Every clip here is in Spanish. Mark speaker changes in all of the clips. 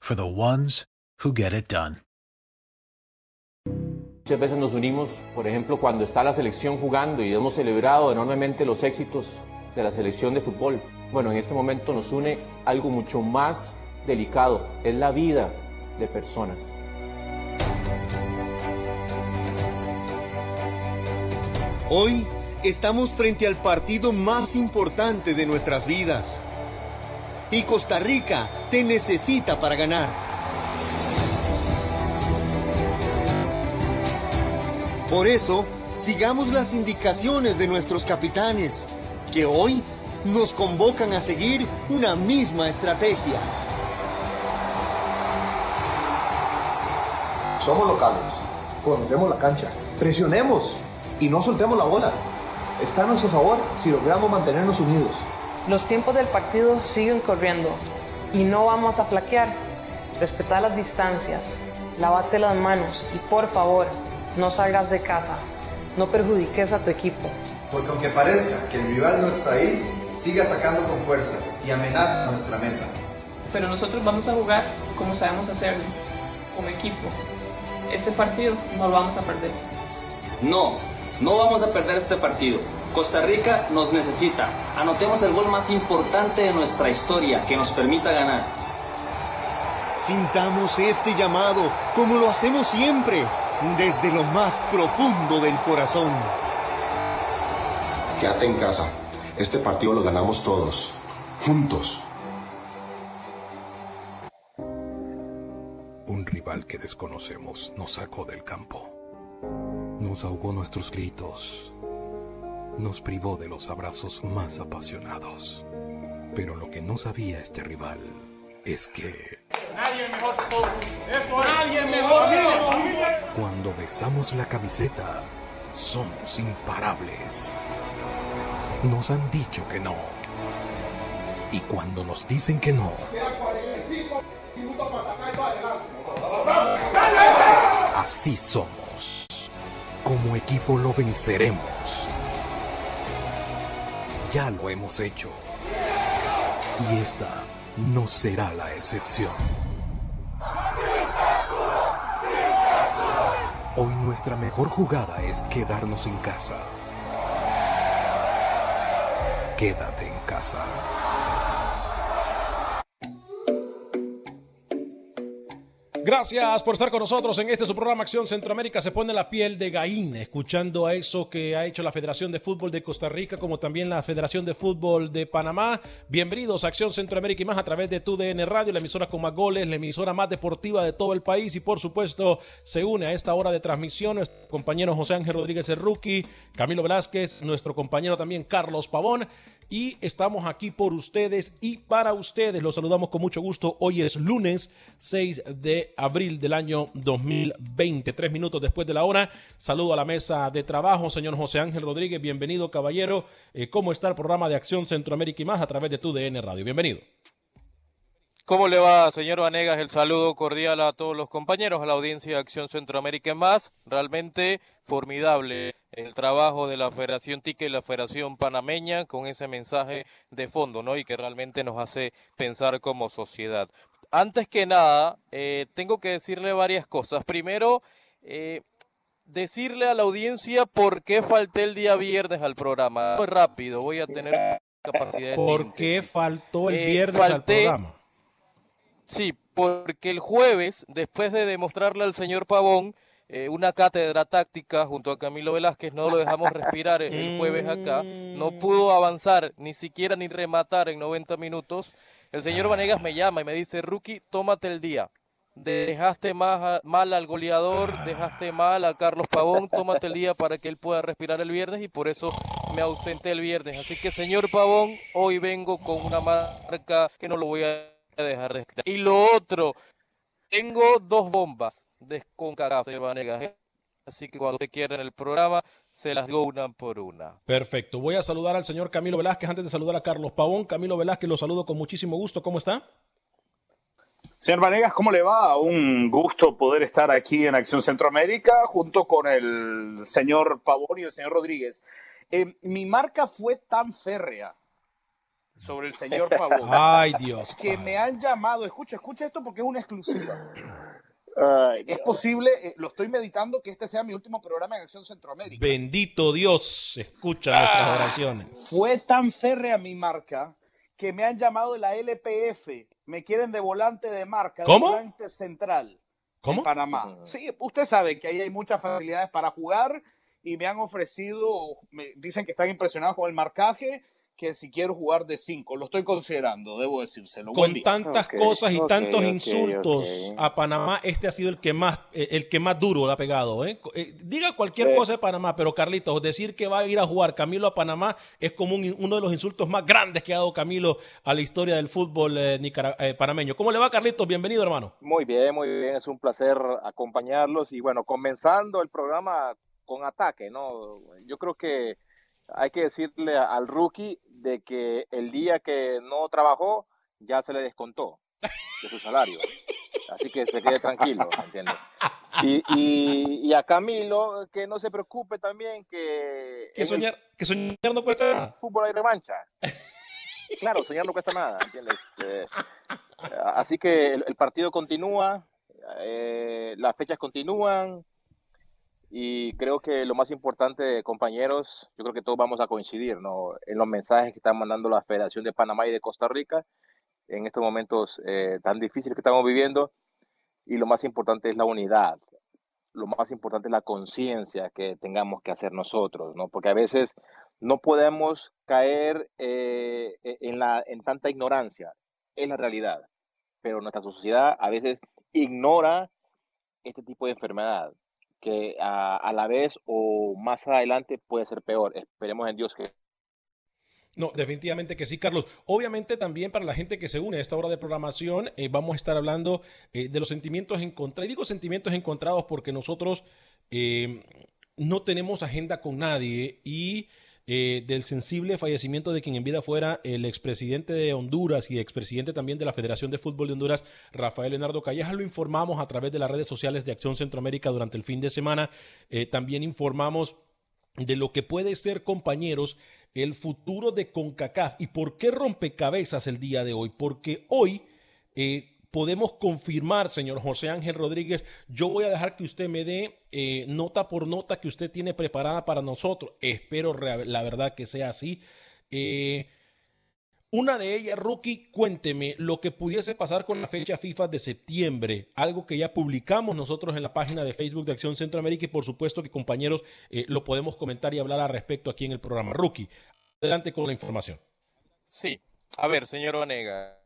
Speaker 1: for the ones who get it done.
Speaker 2: Muchas veces nos unimos, por ejemplo, cuando está la selección jugando y hemos celebrado enormemente los éxitos de la selección de fútbol. Bueno, en este momento nos une algo mucho más delicado, es la vida de personas.
Speaker 3: Hoy estamos frente al partido más importante de nuestras vidas. Y Costa Rica te necesita para ganar. Por eso, sigamos las indicaciones de nuestros capitanes, que hoy nos convocan a seguir una misma estrategia.
Speaker 4: Somos locales, conocemos la cancha, presionemos y no soltemos la bola. Está a nuestro favor si logramos mantenernos unidos.
Speaker 5: Los tiempos del partido siguen corriendo y no vamos a flaquear. Respetar las distancias, lavate las manos y por favor, no salgas de casa. No perjudiques a tu equipo.
Speaker 4: Porque aunque parezca que el rival no está ahí, sigue atacando con fuerza y amenaza nuestra meta.
Speaker 6: Pero nosotros vamos a jugar como sabemos hacerlo, como equipo. Este partido no lo vamos a perder.
Speaker 7: No, no vamos a perder este partido. Costa Rica nos necesita. Anotemos el gol más importante de nuestra historia que nos permita ganar.
Speaker 3: Sintamos este llamado como lo hacemos siempre, desde lo más profundo del corazón.
Speaker 8: Quédate en casa. Este partido lo ganamos todos. Juntos.
Speaker 9: Un rival que desconocemos nos sacó del campo. Nos ahogó nuestros gritos. Nos privó de los abrazos más apasionados. Pero lo que no sabía este rival es que
Speaker 10: Nadie mejor que. Eso es. Nadie mejor.
Speaker 9: cuando besamos la camiseta, somos imparables. Nos han dicho que no. Y cuando nos dicen que no, así somos. Como equipo lo venceremos. Ya lo hemos hecho. Y esta no será la excepción. Hoy nuestra mejor jugada es quedarnos en casa. Quédate en casa.
Speaker 11: Gracias por estar con nosotros en este su programa Acción Centroamérica. Se pone la piel de gallina escuchando a eso que ha hecho la Federación de Fútbol de Costa Rica, como también la Federación de Fútbol de Panamá. Bienvenidos a Acción Centroamérica y más a través de TUDN Radio, la emisora con más goles, la emisora más deportiva de todo el país. Y por supuesto, se une a esta hora de transmisión nuestro compañero José Ángel Rodríguez Rookie, Camilo Velázquez, nuestro compañero también Carlos Pavón. Y estamos aquí por ustedes y para ustedes. Los saludamos con mucho gusto. Hoy es lunes 6 de abril del año 2020, tres minutos después de la hora. Saludo a la mesa de trabajo, señor José Ángel Rodríguez. Bienvenido, caballero. Eh, ¿Cómo está el programa de Acción Centroamérica y más a través de tu DN Radio? Bienvenido.
Speaker 12: ¿Cómo le va, señor Vanegas? El saludo cordial a todos los compañeros, a la audiencia de Acción Centroamérica y más. Realmente formidable el trabajo de la Federación TICA y la Federación Panameña con ese mensaje de fondo, ¿no? Y que realmente nos hace pensar como sociedad. Antes que nada, eh, tengo que decirle varias cosas. Primero, eh, decirle a la audiencia por qué falté el día viernes al programa. Muy rápido, voy a tener capacidad de
Speaker 11: ¿Por qué faltó el eh, viernes al programa?
Speaker 12: Sí, porque el jueves, después de demostrarle al señor Pavón eh, una cátedra táctica junto a Camilo Velázquez, no lo dejamos respirar el jueves acá, no
Speaker 11: Mm.
Speaker 12: pudo avanzar ni siquiera ni rematar en 90 minutos. El señor Vanegas me llama y me dice, Rookie, tómate el día. Dejaste más mal al goleador, dejaste mal a Carlos Pavón, tómate el día para que él pueda respirar el viernes y por eso me ausenté el viernes. Así que señor Pavón, hoy vengo con una marca que no lo voy a dejar de escuchar. Y lo otro, tengo dos bombas de CONCACAF, señor Vanegas. ¿eh? Así que cuando usted quiera en el programa, se las digo una por una.
Speaker 11: Perfecto. Voy a saludar al señor Camilo Velázquez antes de saludar a Carlos Pavón. Camilo Velázquez, lo saludo con muchísimo gusto. ¿Cómo está?
Speaker 13: Señor Vanegas, ¿cómo le va? Un gusto poder estar aquí en Acción Centroamérica junto con el señor Pavón y el señor Rodríguez. Eh, mi marca fue tan férrea sobre el señor Pavón.
Speaker 11: Ay, Dios.
Speaker 13: Que me han llamado, escucha, escucha esto porque es una exclusiva. es posible, eh, lo estoy meditando, que este sea mi último programa en Acción Centroamérica.
Speaker 11: Bendito Dios, escucha nuestras
Speaker 13: Ah.
Speaker 11: oraciones.
Speaker 13: Fue tan férrea mi marca que me han llamado de la LPF. Me quieren de volante de marca,
Speaker 11: ¿Cómo?
Speaker 13: de volante central.
Speaker 11: ¿Cómo?
Speaker 13: En Panamá. Sí, usted sabe que ahí hay muchas facilidades para jugar y me han ofrecido, me dicen que están impresionados con el marcaje, que si quiero jugar de 5, lo estoy considerando, debo decírselo.
Speaker 11: Con tantas cosas y tantos insultos a Panamá, este ha sido el que más, eh, el que más duro le ha pegado. ¿eh? Eh, diga cualquier cosa de Panamá, pero Carlitos, decir que va a ir a jugar Camilo a Panamá es como un- uno de los insultos más grandes que ha dado Camilo a la historia del fútbol eh, nicara- eh, panameño. ¿Cómo le va, Carlitos? Bienvenido, hermano.
Speaker 14: Muy bien, muy bien, es un placer acompañarlos y bueno, comenzando el programa con ataque, ¿no? Yo creo que hay que decirle al rookie de que el día que no trabajó ya se le descontó de su salario, así que se quede tranquilo, ¿entiendes? Y, y, y a Camilo que no se preocupe también que
Speaker 11: Que
Speaker 14: el
Speaker 11: soñar, que soñar no cuesta nada.
Speaker 14: fútbol hay revancha. Claro, soñar no cuesta nada, ¿entiendes? Eh, así que el, el partido continúa, eh, las fechas continúan y creo que lo más importante, compañeros, yo creo que todos vamos a coincidir, ¿no? En los mensajes que están mandando la Federación de Panamá y de Costa Rica en estos momentos eh, tan difíciles que estamos viviendo y lo más importante es la unidad, lo más importante es la conciencia que tengamos que hacer nosotros, ¿no? Porque a veces no podemos caer eh, en, la, en tanta ignorancia, es la realidad, pero nuestra sociedad a veces ignora este tipo de enfermedad que a, la vez o más adelante puede ser peor. Esperemos en Dios que
Speaker 11: No, definitivamente que sí, Carlos. Obviamente también para la gente que se une a esta hora de programación, eh, vamos a estar hablando eh, de los sentimientos encontrados. Y digo sentimientos encontrados porque nosotros eh, no tenemos agenda con nadie y eh, del sensible fallecimiento de quien en vida fuera el expresidente de Honduras y expresidente también de la Federación de Fútbol de Honduras, Rafael Leonardo Calleja, lo informamos a través de las redes sociales de Acción Centroamérica durante el fin de semana. Eh, también informamos de lo que puede ser, compañeros, el futuro de CONCACAF. ¿Y por qué rompecabezas el día de hoy? Porque hoy eh, podemos confirmar, señor José Ángel Rodríguez, yo voy a dejar que usted me dé eh, nota por nota que usted tiene preparada para nosotros. Espero la verdad que sea así. Eh, Una de ellas, Rookie, cuénteme lo que pudiese pasar con la fecha FIFA de septiembre, algo que ya publicamos nosotros en la página de Facebook de Acción Centroamérica y por supuesto que compañeros eh, lo podemos comentar y hablar al respecto aquí en el programa. Rookie, adelante con la información.
Speaker 12: Sí, a ver, señor Vanega,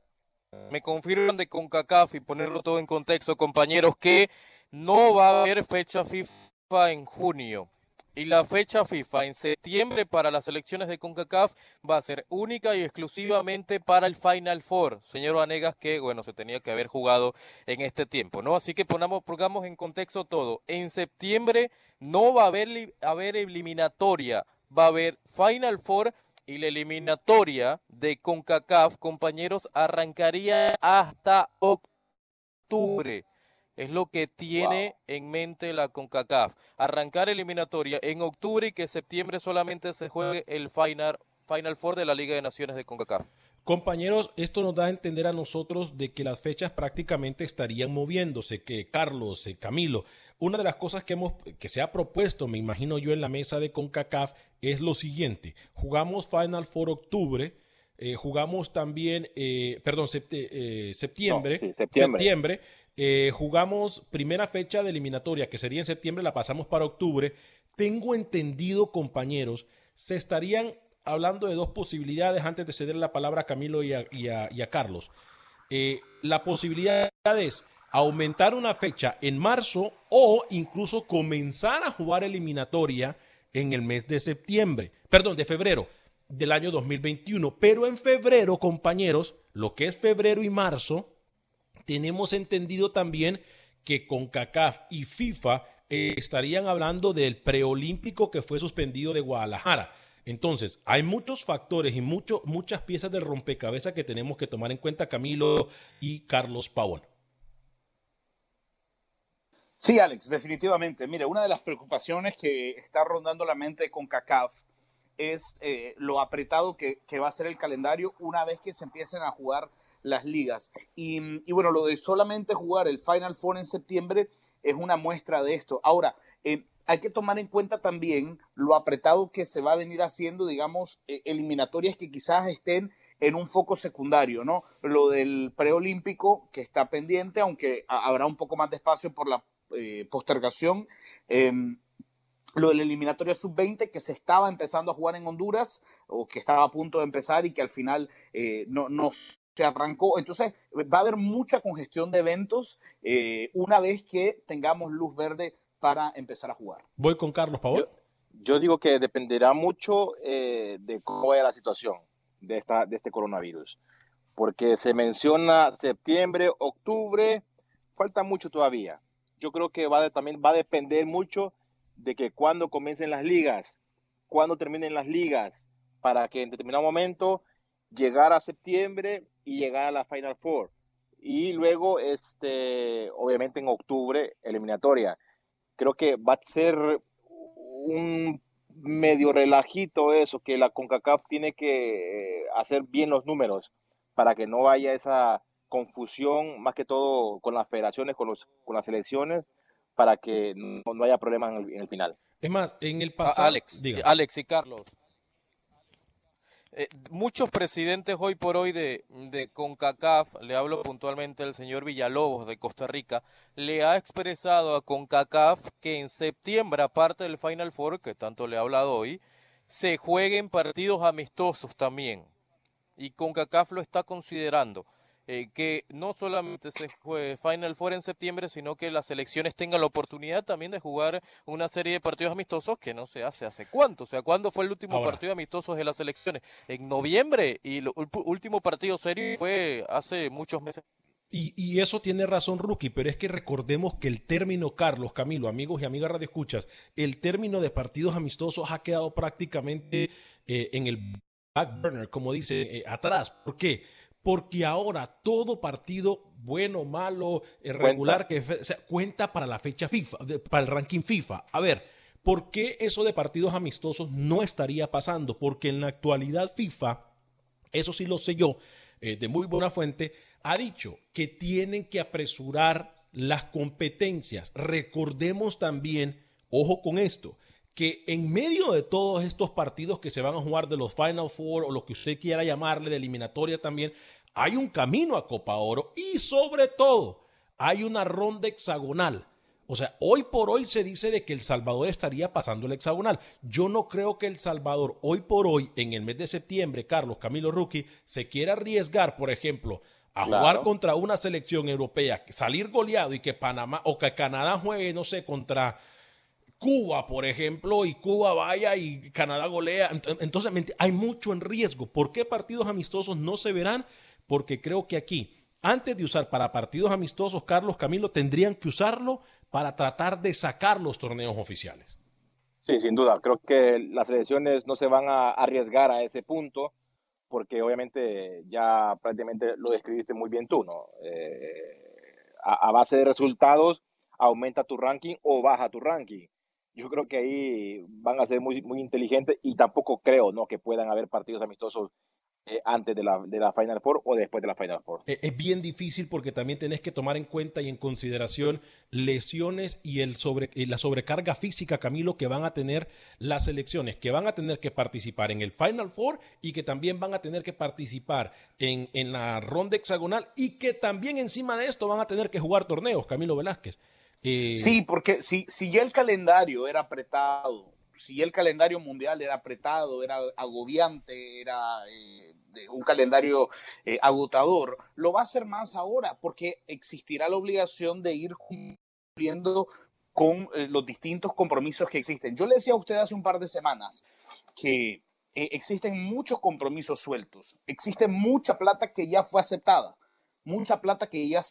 Speaker 12: me confirman de CONCACAF y ponerlo todo en contexto, compañeros, que no va a haber fecha FIFA en junio. Y la fecha FIFA en septiembre para las elecciones de CONCACAF va a ser única y exclusivamente para el Final Four. Señor Vanegas, que bueno, se tenía que haber jugado en este tiempo, ¿no? Así que ponamos, pongamos en contexto todo. En septiembre no va a haber, haber eliminatoria, va a haber Final Four y la eliminatoria de CONCACAF, compañeros, arrancaría hasta octubre. Es lo que tiene en mente la CONCACAF. Arrancar eliminatoria en octubre y que septiembre solamente se juegue el Final, Final Four de la Liga de Naciones de CONCACAF.
Speaker 11: Compañeros, esto nos da a entender a nosotros de que las fechas prácticamente estarían moviéndose, que Carlos, eh, Camilo, una de las cosas que, hemos, que se ha propuesto, me imagino yo, en la mesa de CONCACAF es lo siguiente. Jugamos Final Four octubre, eh, jugamos también, eh, perdón, septiembre, septiembre, septiembre jugamos primera fecha de eliminatoria, que sería en septiembre, la pasamos para octubre. Tengo entendido, compañeros, se estarían hablando de dos posibilidades antes de ceder la palabra a Camilo y a, Carlos. Eh, la posibilidad es aumentar una fecha en marzo o incluso comenzar a jugar eliminatoria en el mes de septiembre, perdón, de febrero del año 2021. Pero en febrero, compañeros, lo que es febrero y marzo, tenemos entendido también que con CACAF y FIFA eh, estarían hablando del preolímpico que fue suspendido de Guadalajara. Entonces, hay muchos factores y mucho, muchas piezas de rompecabezas que tenemos que tomar en cuenta Camilo y Carlos Pavón.
Speaker 13: Sí, Alex, definitivamente. Mire, una de las preocupaciones que está rondando la mente con CACAF es eh, lo apretado que, va a ser el calendario una vez que se empiecen a jugar las ligas. Y, bueno, lo de solamente jugar el Final Four en septiembre es una muestra de esto. Ahora, eh, hay que tomar en cuenta también lo apretado que se va a venir haciendo, digamos, eh, eliminatorias que quizás estén en un foco secundario, ¿no? Lo del preolímpico que está pendiente, aunque habrá un poco más de espacio por la eh, postergación. Em, lo de la eliminatoria sub-20 que se estaba empezando a jugar en Honduras o que estaba a punto de empezar y que al final eh, no, no, se arrancó. Entonces va a haber mucha congestión de eventos una vez que tengamos luz verde para empezar a jugar.
Speaker 11: Voy con Carlos Pavón.
Speaker 14: Yo, digo que dependerá mucho eh, de cómo vaya la situación de, esta, de este coronavirus, porque se menciona septiembre, octubre, falta mucho todavía. Yo creo que va también va a depender mucho de que cuando comiencen las ligas, cuando terminen las ligas, para que en determinado momento llegar a septiembre y llegar a la Final Four. Y luego, este, obviamente en octubre, eliminatoria creo que va a ser un medio relajito eso, que la CONCACAF tiene que eh, hacer bien los números para que no haya esa confusión, más que todo con las federaciones, con, los, con las elecciones, para que no, haya problemas en el, final.
Speaker 11: Es más, en el pasado...
Speaker 12: Alex, Alex y Carlos, eh, muchos presidentes hoy por hoy de, de, CONCACAF, le hablo puntualmente al señor Villalobos de Costa Rica, le ha expresado a CONCACAF que en septiembre, aparte del Final Four, que tanto le ha hablado hoy, se jueguen partidos amistosos también. Y CONCACAF lo está considerando. Eh, que no solamente se juegue Final Four en septiembre, sino que las selecciones tengan la oportunidad también de jugar una serie de partidos amistosos que no se hace hace cuánto. O sea, ¿cuándo fue el último partido amistoso de las selecciones? En noviembre y el último partido serio fue hace muchos meses.
Speaker 11: Y, y, eso tiene razón, Rookie, pero es que recordemos que el término, Carlos, Camilo, amigos y amigas Radio Escuchas, el término de partidos amistosos ha quedado prácticamente eh, en el back burner, como dice, eh, atrás. ¿Por qué? Porque ahora todo partido, bueno, malo, irregular, que cuenta para la fecha FIFA, para el ranking FIFA. A ver, ¿por qué eso de partidos amistosos no estaría pasando? Porque en la actualidad FIFA, eso sí lo sé yo, eh, de muy buena fuente, ha dicho que tienen que apresurar las competencias. Recordemos también, ojo con esto, que en medio de todos estos partidos que se van a jugar de los Final Four o lo que usted quiera llamarle de eliminatoria también, hay un camino a Copa Oro y sobre todo hay una ronda hexagonal. O sea, hoy por hoy se dice de que El Salvador estaría pasando el hexagonal. Yo no creo que El Salvador hoy por hoy, en el mes de septiembre, Carlos Camilo Rookie, se quiera arriesgar, por ejemplo, a jugar contra una selección europea, salir goleado y que Panamá o que Canadá juegue, no sé, contra Cuba, por ejemplo, y Cuba vaya y Canadá golea. Entonces, hay mucho en riesgo. ¿Por qué partidos amistosos no se verán? Porque creo que aquí, antes de usar para partidos amistosos, Carlos Camilo, tendrían que usarlo para tratar de sacar los torneos oficiales.
Speaker 14: Sí, sin duda. Creo que las selecciones no se van a arriesgar a ese punto porque obviamente ya prácticamente lo describiste muy bien tú, ¿no? Eh, a, base de resultados aumenta tu ranking o baja tu ranking yo creo que ahí van a ser muy, muy inteligentes y tampoco creo ¿no? que puedan haber partidos amistosos eh, antes de la, de la Final Four o después de la Final Four.
Speaker 11: E, es bien difícil porque también tenés que tomar en cuenta y en consideración lesiones y, el sobre, la sobrecarga física, Camilo, que van a tener las selecciones, que van a tener que participar en el Final Four y que también van a tener que participar en, en la ronda hexagonal y que también encima de esto van a tener que jugar torneos, Camilo Velázquez.
Speaker 13: Eh, sí, porque si, si ya el calendario era apretado, si el calendario mundial era apretado, era agobiante, era eh, un calendario eh, agotador, lo va a ser más ahora, porque existirá la obligación de ir cumpliendo con los distintos compromisos que existen. Yo le decía a usted hace un par de semanas que existen muchos compromisos sueltos, existe mucha plata que ya fue aceptada mucha plata que ya,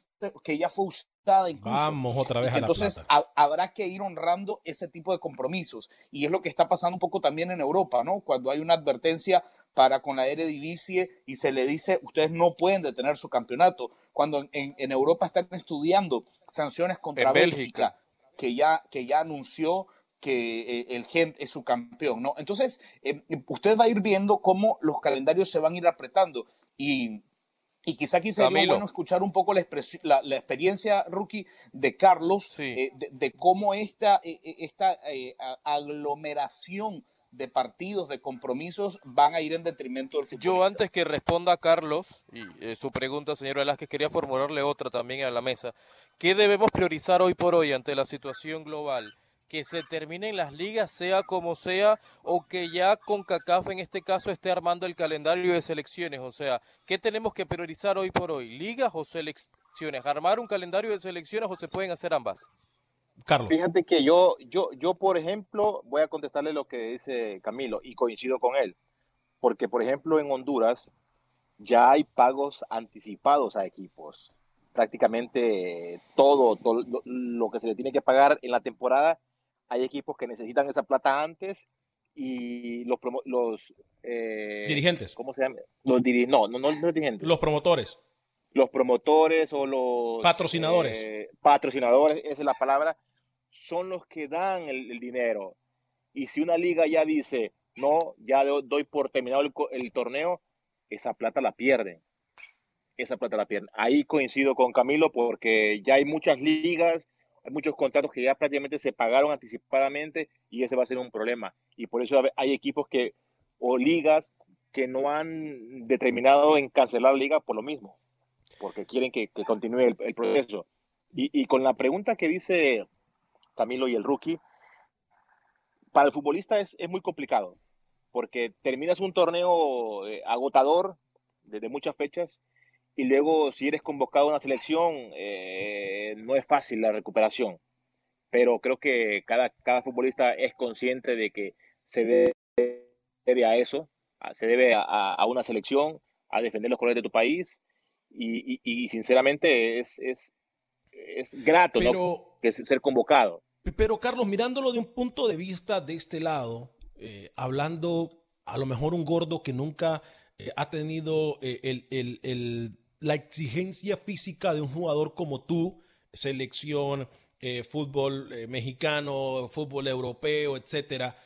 Speaker 13: que ya fue usada incluso.
Speaker 11: Vamos otra vez a
Speaker 13: Entonces habrá que ir honrando ese tipo de compromisos. Y es lo que está pasando un poco también en Europa, ¿no? Cuando hay una advertencia para con la Eredivisie y se le dice, ustedes no pueden detener su campeonato. Cuando en, en Europa están estudiando sanciones contra Bélgica, que ya, que ya anunció que eh, el Gent es su campeón, ¿no? Entonces, eh, usted va a ir viendo cómo los calendarios se van a ir apretando. Y y quizá aquí sería bueno escuchar un poco la, la, experiencia, rookie, de Carlos, eh, de, cómo esta, eh, eh, esta aglomeración de partidos, de compromisos, van a ir en detrimento del
Speaker 12: Yo antes que responda a Carlos y su pregunta, señor Velázquez, quería formularle otra también a la mesa. ¿Qué debemos priorizar hoy por hoy ante la situación global? Que se terminen las ligas, sea como sea, o que ya con CACAF en este caso esté armando el calendario de selecciones. O sea, ¿qué tenemos que priorizar hoy por hoy? ¿Ligas o selecciones? ¿Armar un calendario de selecciones o se pueden hacer ambas?
Speaker 14: Carlos. Fíjate que yo, yo, yo, por ejemplo, voy a contestarle lo que dice Camilo y coincido con él. Porque, por ejemplo, en Honduras ya hay pagos anticipados a equipos. Prácticamente todo, todo lo que se le tiene que pagar en la temporada hay equipos que necesitan esa plata antes y los, los
Speaker 11: eh, dirigentes.
Speaker 14: ¿Cómo se llama? Los no, no, no los dirigentes.
Speaker 11: Los promotores.
Speaker 14: Los promotores o los
Speaker 11: patrocinadores.
Speaker 14: Eh, patrocinadores, esa es la palabra, son los que dan el, dinero. Y si una liga ya dice, no, ya doy por terminado el, el torneo, esa plata la pierden. Esa plata la pierden. Ahí coincido con Camilo porque ya hay muchas ligas hay muchos contratos que ya prácticamente se pagaron anticipadamente y ese va a ser un problema. Y por eso hay equipos que, o ligas, que no han determinado en cancelar la liga por lo mismo, porque quieren que, continúe el, proceso. Y, con la pregunta que dice Camilo y el rookie, para el futbolista es, es muy complicado, porque terminas un torneo eh, agotador desde muchas fechas y luego si eres convocado a una selección, eh, no es fácil la recuperación. Pero creo que cada, cada futbolista es consciente de que se debe, a eso, se debe a, una selección, a defender los colores de tu país y, y, sinceramente es, es, es grato ¿no? que ser convocado.
Speaker 11: Pero Carlos, mirándolo de un punto de vista de este lado, eh, hablando a lo mejor un gordo que nunca eh, ha tenido el, el, el, la exigencia física de un jugador como tú, selección, eh, fútbol eh, mexicano, fútbol europeo, etcétera.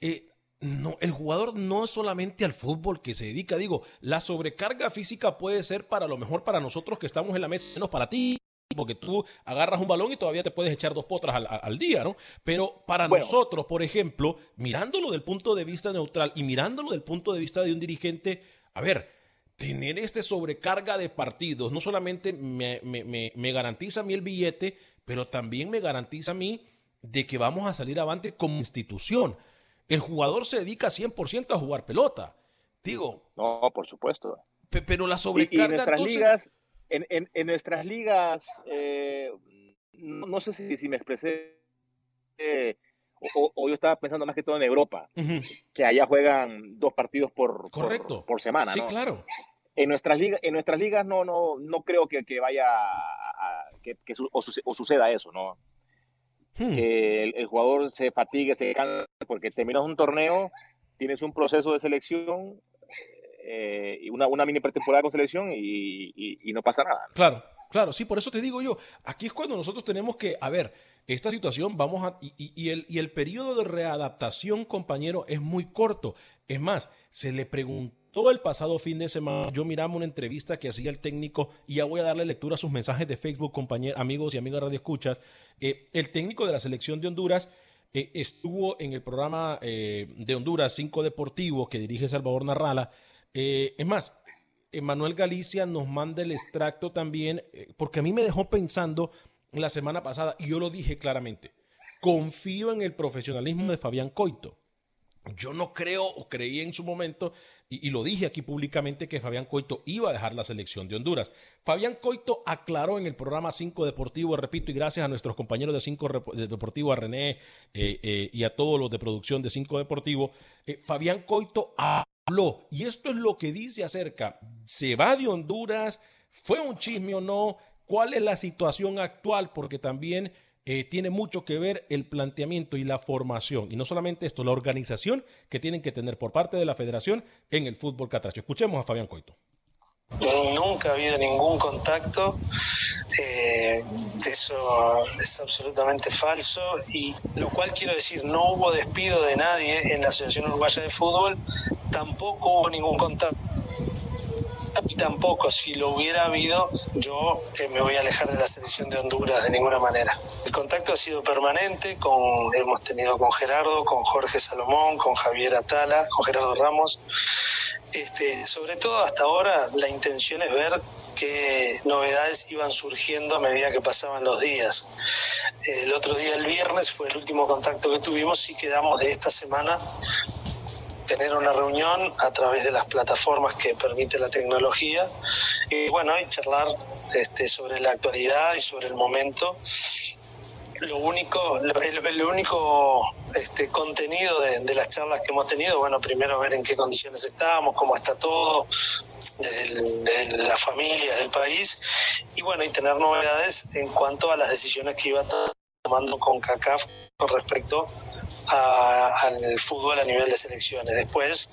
Speaker 11: Eh, no, el jugador no es solamente al fútbol que se dedica. Digo, la sobrecarga física puede ser para lo mejor para nosotros que estamos en la mesa, menos para ti, porque tú agarras un balón y todavía te puedes echar dos potras al, al día, ¿no? Pero para
Speaker 14: Bueno.
Speaker 11: nosotros, por ejemplo, mirándolo del punto de vista neutral y mirándolo del punto de vista de un dirigente, a ver, tener este sobrecarga de partidos no solamente me, me- me- me garantiza a mí el billete, pero también me garantiza a mí de que vamos a salir avante como institución. El jugador se dedica 100% a jugar pelota. Digo,
Speaker 14: No, por supuesto.
Speaker 11: pe- pero la
Speaker 14: Y, y
Speaker 11: sobrecarga...
Speaker 14: nuestras
Speaker 11: entonces-
Speaker 14: ligas, en, en- en nuestras ligas, eh, no, no sé si, si me expresé, eh, o, yo estaba pensando más que todo en Europa, que allá juegan dos partidos por,
Speaker 11: Correcto.
Speaker 14: por, semana,
Speaker 11: Sí,
Speaker 14: ¿no?
Speaker 11: claro.
Speaker 14: En nuestras ligas, en nuestras ligas no, no, no creo que, que vaya a- que, que su- o, suce- o suceda eso, ¿no?
Speaker 11: Hmm.
Speaker 14: Que el, el jugador se fatigue, se canse, porque terminas un torneo, tienes un proceso de selección, eh, una, una mini pretemporada con selección y, y- no pasa nada.
Speaker 11: Claro, claro, sí, por eso te digo yo, aquí es cuando nosotros tenemos que, a ver, esta situación vamos a, y el, y el periodo de readaptación, compañero, es muy corto. Es más, se le preguntó el pasado fin de semana, yo miraba una entrevista que hacía el técnico, y ya voy a darle lectura a sus mensajes de Facebook, compañeros, amigos y amigas Radio Escuchas, eh, el técnico de la selección de Honduras eh, estuvo en el programa eh, de Honduras 5 Deportivo que dirige Salvador Narrala. Eh, es más, Emanuel Galicia nos manda el extracto también, eh, porque a mí me dejó pensando la semana pasada, y yo lo dije claramente, confío en el profesionalismo de Fabián Coito. Yo no creo o creí en su momento, y, lo dije aquí públicamente, que Fabián Coito iba a dejar la selección de Honduras. Fabián Coito aclaró en el programa 5 Deportivo, repito, y gracias a nuestros compañeros de 5 Rep- de Deportivo, a René eh, y a todos los de producción de 5 Deportivo, Fabián Coito y esto es lo que dice acerca, ¿se va de Honduras? ¿Fue un chisme o no? ¿Cuál es la situación actual? Porque también eh, tiene mucho que ver el planteamiento y la formación. Y no solamente esto, la organización que tienen que tener por parte de la federación en el fútbol catracho. Escuchemos a Fabián Coito.
Speaker 15: Nunca ha habido ningún contacto, eh, eso es absolutamente falso y lo cual quiero decir, no hubo despido de nadie en la Asociación Uruguaya de Fútbol, tampoco hubo ningún contacto y tampoco si lo hubiera habido yo eh, me voy a alejar de la selección de Honduras de ninguna manera. El contacto ha sido permanente, con, hemos tenido con Gerardo, con Jorge Salomón, con Javier Atala, con Gerardo Ramos. Este, sobre todo hasta ahora la intención es ver qué novedades iban surgiendo a medida que pasaban los días. El otro día, el viernes, fue el último contacto que tuvimos y quedamos de esta semana tener una reunión a través de las plataformas que permite la tecnología y bueno, y charlar este, sobre la actualidad y sobre el momento. Lo único, el, único este, contenido de, de las charlas que hemos tenido, bueno, primero ver en qué condiciones estamos, cómo está todo, del- de, la familia, del país, y bueno, y tener novedades en cuanto a las decisiones que iba tomando con CACAF con respecto a- al fútbol a nivel de selecciones. Después,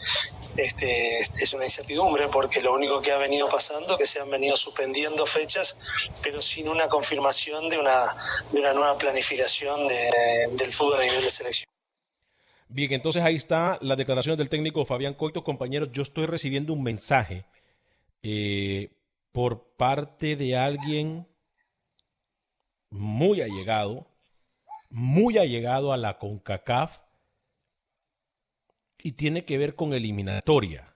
Speaker 15: este, es una incertidumbre porque lo único que ha venido pasando es que se han venido suspendiendo fechas, pero sin una confirmación de una, nueva planificación de- del fútbol a nivel de selección.
Speaker 11: Bien, entonces ahí está las declaraciones del técnico Fabián Coito. Compañeros, yo estoy recibiendo un mensaje eh, por parte de alguien muy allegado, muy allegado a la CONCACAF y tiene que ver con eliminatoria.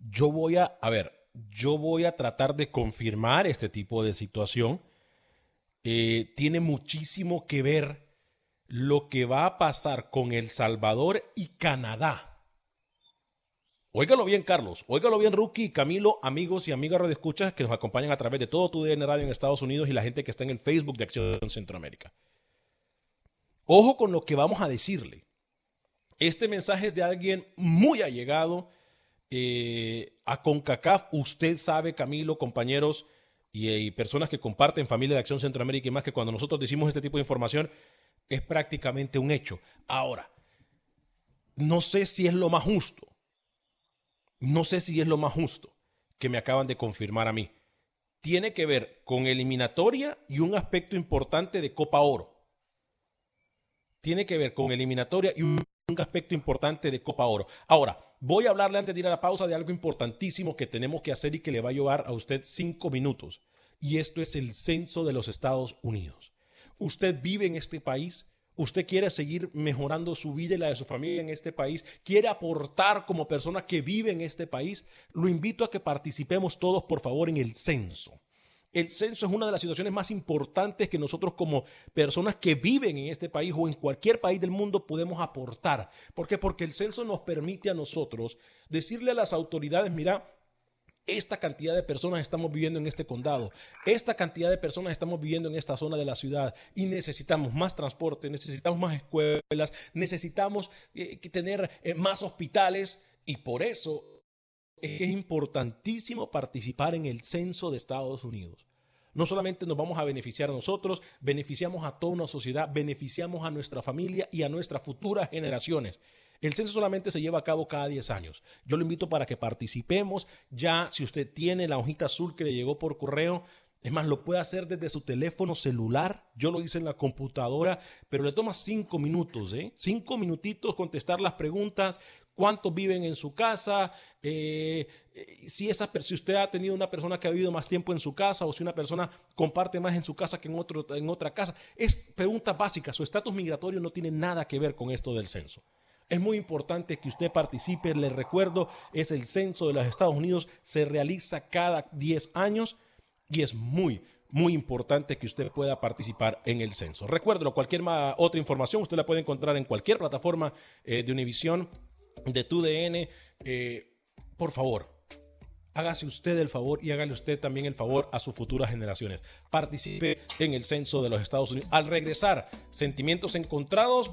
Speaker 11: Yo voy a, a ver, yo voy a tratar de confirmar este tipo de situación. Eh, tiene muchísimo que ver lo que va a pasar con El Salvador y Canadá. Óigalo bien, Carlos. Óigalo bien, Rookie, Camilo, amigos y amigas radioescuchas que nos acompañan a través de todo tu DN Radio en Estados Unidos y la gente que está en el Facebook de Acción Centroamérica. Ojo con lo que vamos a decirle. Este mensaje es de alguien muy allegado eh, a CONCACAF. Usted sabe, Camilo, compañeros y, y personas que comparten familia de Acción Centroamérica y más que cuando nosotros decimos este tipo de información es prácticamente un hecho. Ahora, no sé si es lo más justo. No sé si es lo más justo que me acaban de confirmar a mí. Tiene que ver con eliminatoria y un aspecto importante de Copa Oro. Tiene que ver con eliminatoria y un, un aspecto importante de Copa Oro. Ahora, voy a hablarle antes de ir a la pausa de algo importantísimo que tenemos que hacer y que le va a llevar a usted cinco minutos. y esto es el censo de los Estados Unidos. Usted vive en este país, usted quiere seguir mejorando su vida y la de su familia en este país, quiere aportar como persona que vive en este país, lo invito a que participemos todos, por favor, en el censo. El censo es una de las situaciones más importantes que nosotros como personas que viven en este país o en cualquier país del mundo podemos aportar. ¿Por qué? Porque el censo nos permite a nosotros decirle a las autoridades, mira, esta cantidad de personas estamos viviendo en este condado, esta cantidad de personas estamos viviendo en esta zona de la ciudad y necesitamos más transporte, necesitamos más escuelas, necesitamos eh, tener eh, más hospitales y por eso es importantísimo participar en el censo de Estados Unidos. No solamente nos vamos a beneficiar a nosotros, beneficiamos a toda una sociedad, beneficiamos a nuestra familia y a nuestras futuras generaciones. El censo solamente se lleva a cabo cada 10 años. Yo lo invito para que participemos. Ya, si usted tiene la hojita azul que le llegó por correo, es más, lo puede hacer desde su teléfono celular. Yo lo hice en la computadora, pero le toma cinco minutos, ¿eh? Cinco minutitos contestar las preguntas. ¿Cuántos viven en su casa? Eh, eh, si, usted ha tenido una persona que ha vivido más tiempo en su casa o si una persona comparte más en su casa que en, otra casa. Es preguntas básicas. Su estatus migratorio no tiene nada que ver con esto del censo. Es muy importante que usted participe. Le recuerdo, es el censo de los Estados Unidos. Se realiza cada 10 años y es muy, muy importante que usted pueda participar en el censo. Recuérdelo, cualquier otra información usted la puede encontrar en cualquier plataforma eh, de Univisión, de TUDN. Eh, por favor, hágase usted el favor y hágale usted también el favor a sus futuras generaciones. Participe en el censo de los Estados Unidos. Al regresar, sentimientos encontrados.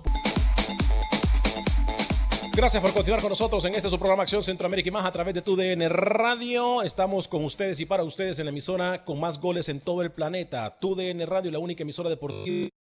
Speaker 11: Gracias por continuar con nosotros en este su programa Acción Centroamérica y más a través de tu DN Radio. Estamos con ustedes y para ustedes en la emisora con más goles en todo el planeta. Tu DN Radio, la única emisora deportiva de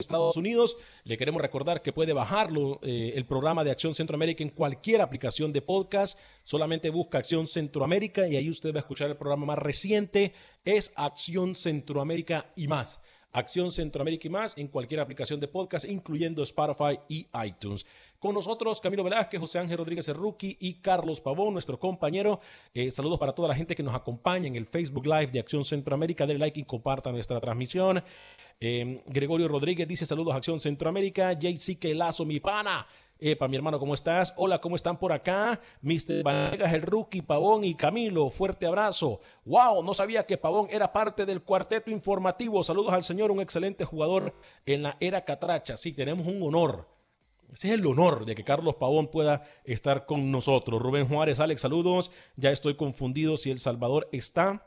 Speaker 11: Estados Unidos. Le queremos recordar que puede bajarlo eh, el programa de Acción Centroamérica en cualquier aplicación de podcast. Solamente busca Acción Centroamérica y ahí usted va a escuchar el programa más reciente. Es Acción Centroamérica y más. Acción Centroamérica y más en cualquier aplicación de podcast, incluyendo Spotify y iTunes. Con nosotros, Camilo Velázquez, José Ángel Rodríguez Rookie y Carlos Pavón, nuestro compañero. Eh, saludos para toda la gente que nos acompaña en el Facebook Live de Acción Centroamérica. Denle like y comparta nuestra transmisión. Eh, Gregorio Rodríguez dice saludos a Acción Centroamérica. JC Lazo, mi pana. Epa, mi hermano, ¿cómo estás? Hola, ¿cómo están por acá? Mr. Vanegas, el rookie, Pavón y Camilo, fuerte abrazo. Wow, no sabía que Pavón era parte del cuarteto informativo. Saludos al señor, un excelente jugador en la era Catracha. Sí, tenemos un honor ese es el honor de que Carlos Pavón pueda estar con nosotros. Rubén Juárez, Alex, saludos. Ya estoy confundido si El Salvador está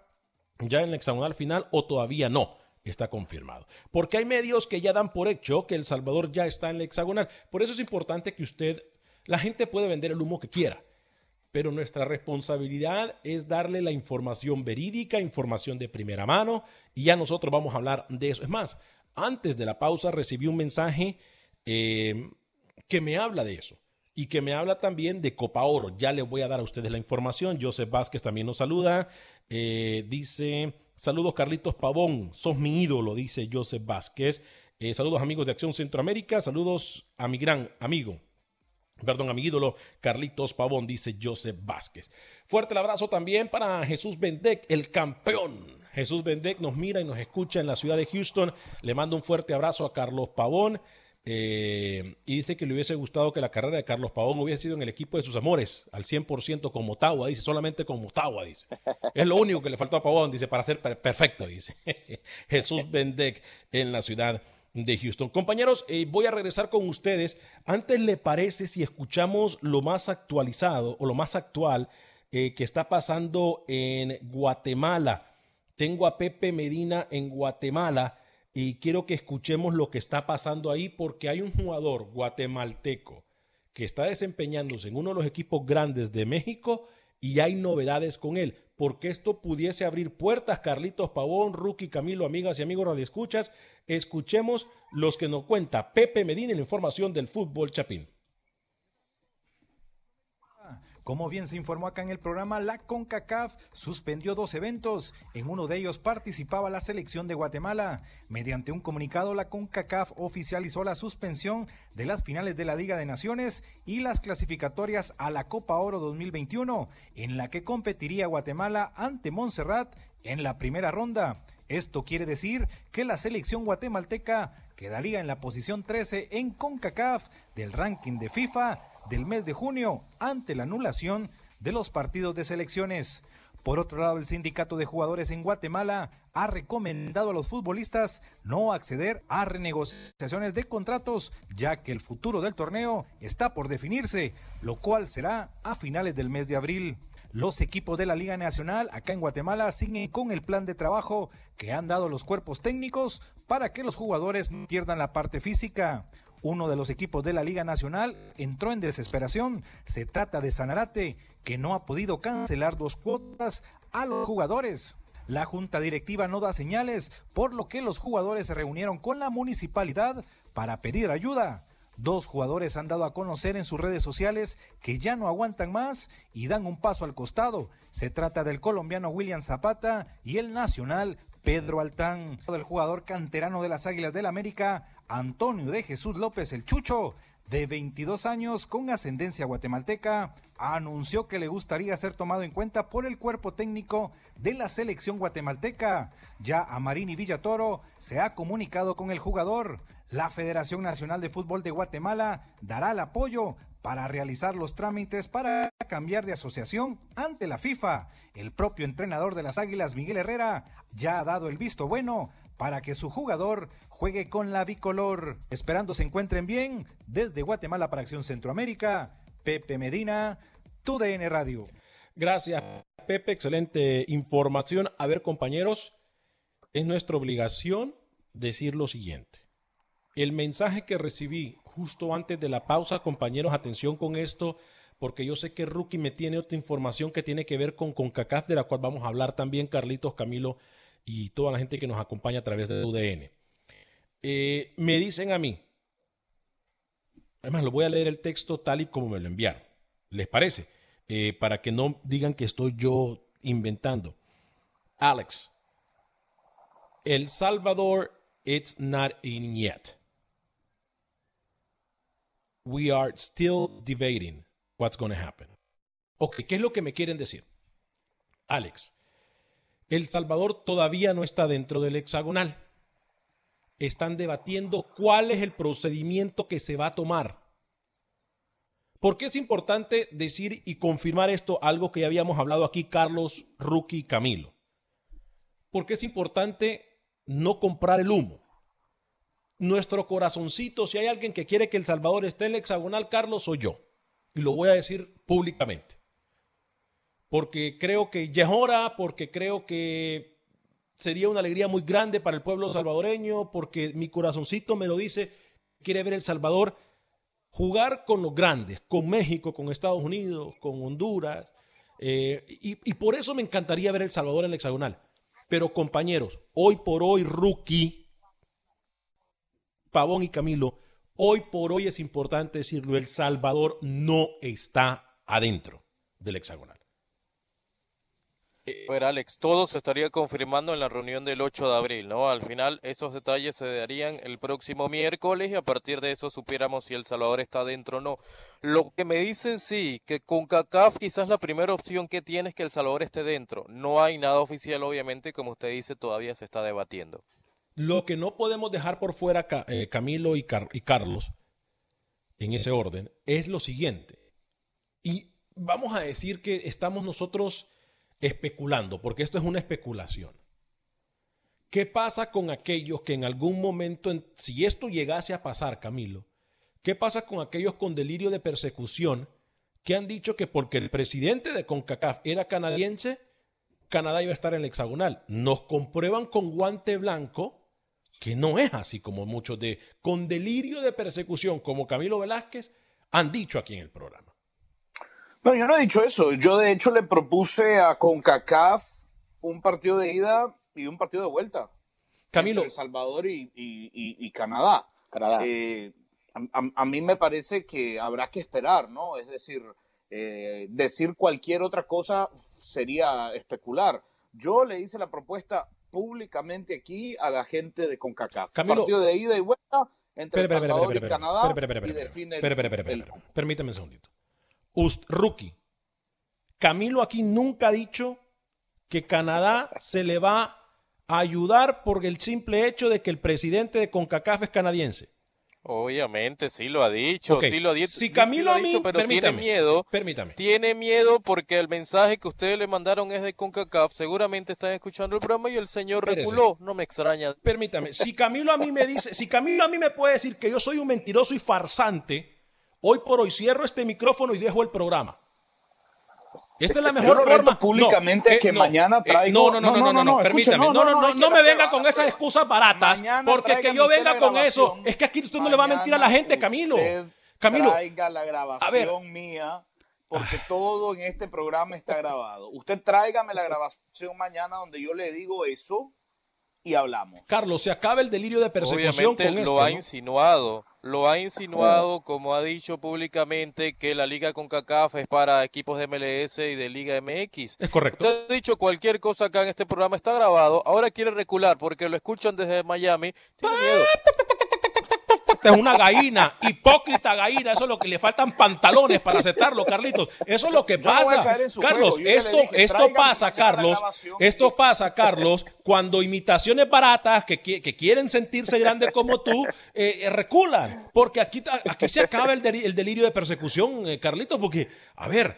Speaker 11: ya en la hexagonal final o todavía no. Está confirmado. Porque hay medios que ya dan por hecho que El Salvador ya está en la hexagonal. Por eso es importante que usted, la gente puede vender el humo que quiera. Pero nuestra responsabilidad es darle la información verídica, información de primera mano, y ya nosotros vamos a hablar de eso. Es más, antes de la pausa recibí un mensaje eh, que me habla de eso y que me habla también de Copa Oro. Ya les voy a dar a ustedes la información. Joseph Vázquez también nos saluda. Eh, dice, saludos Carlitos Pavón, sos mi ídolo, dice Joseph Vázquez. Eh, saludos amigos de Acción Centroamérica, saludos a mi gran amigo. Perdón, a mi ídolo Carlitos Pavón, dice Joseph Vázquez. Fuerte el abrazo también para Jesús Bendec, el campeón. Jesús Bendec nos mira y nos escucha en la ciudad de Houston. Le mando un fuerte abrazo a Carlos Pavón. Eh, y dice que le hubiese gustado que la carrera de Carlos Pavón hubiese sido en el equipo de sus amores, al 100% con Motagua, dice, solamente con Motagua, dice. Es lo único que le faltó a Pavón, dice, para ser perfecto, dice. Jesús Bendec en la ciudad de Houston. Compañeros, eh, voy a regresar con ustedes. Antes, ¿le parece si escuchamos lo más actualizado o lo más actual eh, que está pasando en Guatemala? Tengo a Pepe Medina en Guatemala y quiero que escuchemos lo que está pasando ahí porque hay un jugador guatemalteco que está desempeñándose en uno de los equipos grandes de México y hay novedades con él, porque esto pudiese abrir puertas, Carlitos Pavón, Rookie, Camilo, amigas y amigos radioescuchas, escuchemos los que nos cuenta Pepe Medina en la información del fútbol Chapín.
Speaker 16: Como bien se informó acá en el programa, la CONCACAF suspendió dos eventos. En uno de ellos participaba la selección de Guatemala. Mediante un comunicado, la CONCACAF oficializó la suspensión de las finales de la Liga de Naciones y las clasificatorias a la Copa Oro 2021, en la que competiría Guatemala ante Montserrat en la primera ronda. Esto quiere decir que la selección guatemalteca quedaría en la posición 13 en CONCACAF del ranking de FIFA del mes de junio ante la anulación de los partidos de selecciones. Por otro lado, el sindicato de jugadores en Guatemala ha recomendado a los futbolistas no acceder a renegociaciones de contratos, ya que el futuro del torneo está por definirse, lo cual será a finales del mes de abril. Los equipos de la Liga Nacional acá en Guatemala siguen con el plan de trabajo que han dado los cuerpos técnicos para que los jugadores no pierdan la parte física. Uno de los equipos de la Liga Nacional entró en desesperación. Se trata de Sanarate, que no ha podido cancelar dos cuotas a los jugadores. La junta directiva no da señales, por lo que los jugadores se reunieron con la municipalidad para pedir ayuda. Dos jugadores han dado a conocer en sus redes sociales que ya no aguantan más y dan un paso al costado. Se trata del colombiano William Zapata y el nacional Pedro Altán. Del jugador canterano de las Águilas del América, Antonio de Jesús López el Chucho, de 22 años con ascendencia guatemalteca, anunció que le gustaría ser tomado en cuenta por el cuerpo técnico de la selección guatemalteca. Ya a Marini Villatoro se ha comunicado con el jugador. La Federación Nacional de Fútbol de Guatemala dará el apoyo para realizar los trámites para cambiar de asociación ante la FIFA. El propio entrenador de las Águilas, Miguel Herrera, ya ha dado el visto bueno para que su jugador juegue con la bicolor. Esperando se encuentren bien, desde Guatemala para Acción Centroamérica, Pepe Medina, TUDN Radio.
Speaker 11: Gracias, Pepe. Excelente información. A ver, compañeros, es nuestra obligación decir lo siguiente. El mensaje que recibí justo antes de la pausa, compañeros, atención con esto, porque yo sé que Rookie me tiene otra información que tiene que ver con CONCACAF, de la cual vamos a hablar también, Carlitos, Camilo y toda la gente que nos acompaña a través de UDN. Eh, me dicen a mí, además lo voy a leer el texto tal y como me lo enviaron, ¿les parece? Eh, para que no digan que estoy yo inventando. Alex, El Salvador, it's not in yet. We are still debating what's going to happen. Ok, ¿qué es lo que me quieren decir? Alex, El Salvador todavía no está dentro del hexagonal están debatiendo cuál es el procedimiento que se va a tomar. ¿Por qué es importante decir y confirmar esto, algo que ya habíamos hablado aquí, Carlos, Rookie y Camilo? Porque es importante no comprar el humo. Nuestro corazoncito, si hay alguien que quiere que El Salvador esté en el hexagonal, Carlos, soy yo. Y lo voy a decir públicamente. Porque creo que ya es hora, porque creo que sería una alegría muy grande para el pueblo salvadoreño porque mi corazoncito me lo dice, quiere ver El Salvador jugar con los grandes, con México, con Estados Unidos, con Honduras. Eh, y, y, por eso me encantaría ver El Salvador en el hexagonal. Pero compañeros, hoy por hoy, rookie, Pavón y Camilo, hoy por hoy es importante decirlo, El Salvador no está adentro del hexagonal.
Speaker 12: Eh, ver, Alex, todo se estaría confirmando en la reunión del 8 de abril, ¿no? Al final, esos detalles se darían el próximo miércoles y a partir de eso supiéramos si El Salvador está dentro o no. Lo que me dicen, sí, que con CACAF quizás la primera opción que tiene es que El Salvador esté dentro. No hay nada oficial, obviamente, como usted dice, todavía se está debatiendo.
Speaker 11: Lo que no podemos dejar por fuera, eh, Camilo y Carlos, en ese orden, es lo siguiente. Y vamos a decir que estamos nosotros especulando, porque esto es una especulación. ¿Qué pasa con aquellos que en algún momento, si esto llegase a pasar, Camilo, qué pasa con aquellos con delirio de persecución que han dicho que porque el presidente de CONCACAF era canadiense, Canadá iba a estar en el hexagonal? Nos comprueban con guante blanco que no es así como muchos de con delirio de persecución como Camilo Velázquez han dicho aquí en el programa.
Speaker 13: No, yo no he dicho eso. Yo de hecho le propuse a CONCACAF un partido de ida y un partido de vuelta.
Speaker 11: Camilo.
Speaker 13: El Salvador y, Canadá.
Speaker 14: Canadá.
Speaker 13: Eh, a, mí me parece que habrá que esperar, ¿no? Es decir, eh, decir cualquier otra cosa sería especular. Yo le hice la propuesta públicamente aquí a la gente de CONCACAF.
Speaker 11: Camilo,
Speaker 13: partido de ida y vuelta entre El Salvador
Speaker 11: y
Speaker 13: Canadá y define
Speaker 11: Permíteme un segundito rookie. Camilo aquí nunca ha dicho que Canadá se le va a ayudar por el simple hecho de que el presidente de CONCACAF es canadiense.
Speaker 12: Obviamente, sí lo ha dicho, sí lo ha dicho.
Speaker 11: Si
Speaker 12: sí
Speaker 11: Camilo
Speaker 12: lo ha
Speaker 11: a mí-
Speaker 12: dicho, pero tiene miedo.
Speaker 11: permítame.
Speaker 12: Tiene miedo porque el mensaje que ustedes le mandaron es de CONCACAF. Seguramente están escuchando el programa y el señor reculó. No me extraña.
Speaker 11: Permítame, si Camilo a mí me dice, si Camilo a mí me puede decir que yo soy un mentiroso y farsante, hoy por hoy cierro este micrófono y dejo el programa. Esta es la
Speaker 13: Yo
Speaker 11: mejor
Speaker 13: lo reto
Speaker 11: forma.
Speaker 13: públicamente
Speaker 11: No, eh,
Speaker 13: que
Speaker 11: no,
Speaker 13: mañana
Speaker 11: eh,
Speaker 13: traigo-
Speaker 11: No, no, no, no,
Speaker 13: No,
Speaker 11: no,
Speaker 13: no,
Speaker 11: no,
Speaker 13: no,
Speaker 11: permítame. No,
Speaker 13: no,
Speaker 11: no,
Speaker 13: no,
Speaker 11: no,
Speaker 13: no,
Speaker 11: no
Speaker 13: hay
Speaker 11: me venga con esas excusas baratas,
Speaker 13: Mañana
Speaker 11: porque que yo venga con eso. Es que aquí usted no le va a mentir a la gente, Camilo. Camilo,
Speaker 13: Traiga la grabación
Speaker 11: a ver.
Speaker 13: mía, porque todo en este programa está grabado. Usted tráigame la grabación mañana donde yo le digo eso y hablamos.
Speaker 11: Carlos, se acaba el delirio de persecución
Speaker 12: Obviamente
Speaker 11: con
Speaker 12: lo
Speaker 11: esto.
Speaker 12: ha
Speaker 11: ¿no?
Speaker 12: insinuado, lo ha insinuado, como ha dicho públicamente, que la Liga CONCACAF es para equipos de MLS y de Liga MX.
Speaker 11: Es correcto.
Speaker 12: Usted ha dicho cualquier cosa acá en este programa está grabado, ahora quiere recular porque lo escuchan desde Miami. Tiene miedo.
Speaker 11: Es una gallina, hipócrita gallina. Eso es lo que le faltan pantalones para aceptarlo, Carlitos. Eso es lo que pasa. Carlos, esto,
Speaker 13: dije,
Speaker 11: esto pasa, Carlos. Esto pasa, Carlos, cuando imitaciones baratas que, que quieren sentirse grandes como tú eh, eh, reculan. Porque aquí, aquí se acaba el, deli- el delirio de persecución, eh, Carlitos. Porque, a ver,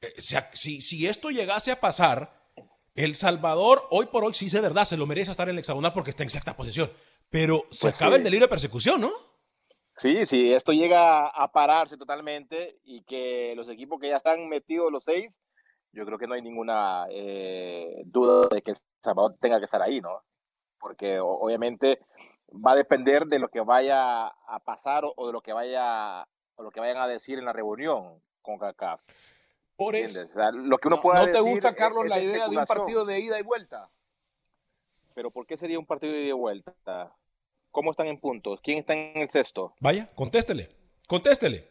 Speaker 11: eh, si, si, si esto llegase a pasar, El Salvador, hoy por hoy, sí, es verdad, se lo merece estar en el hexagonal porque está en sexta posición. Pero se
Speaker 14: Pues
Speaker 11: acaba
Speaker 14: sí.
Speaker 11: el delirio de persecución, ¿no?
Speaker 14: Sí, sí, esto llega a pararse totalmente y que los equipos que ya están metidos los seis, yo creo que no hay ninguna eh, duda de que El Salvador tenga que estar ahí, ¿no? Porque obviamente va a depender de lo que vaya a pasar o, de lo que vaya o lo que vayan a decir en la reunión con CACAF.
Speaker 11: Por
Speaker 14: eso. lo que uno
Speaker 13: ¿No,
Speaker 14: pueda
Speaker 13: no te
Speaker 14: decir
Speaker 13: gusta,
Speaker 14: es-
Speaker 13: Carlos,
Speaker 14: es
Speaker 13: la idea de un partido de ida y vuelta?
Speaker 14: Pero ¿por qué sería un partido de ida y vuelta? ¿Cómo están en puntos? ¿Quién está en el sexto?
Speaker 11: Vaya, contéstele. Contéstele.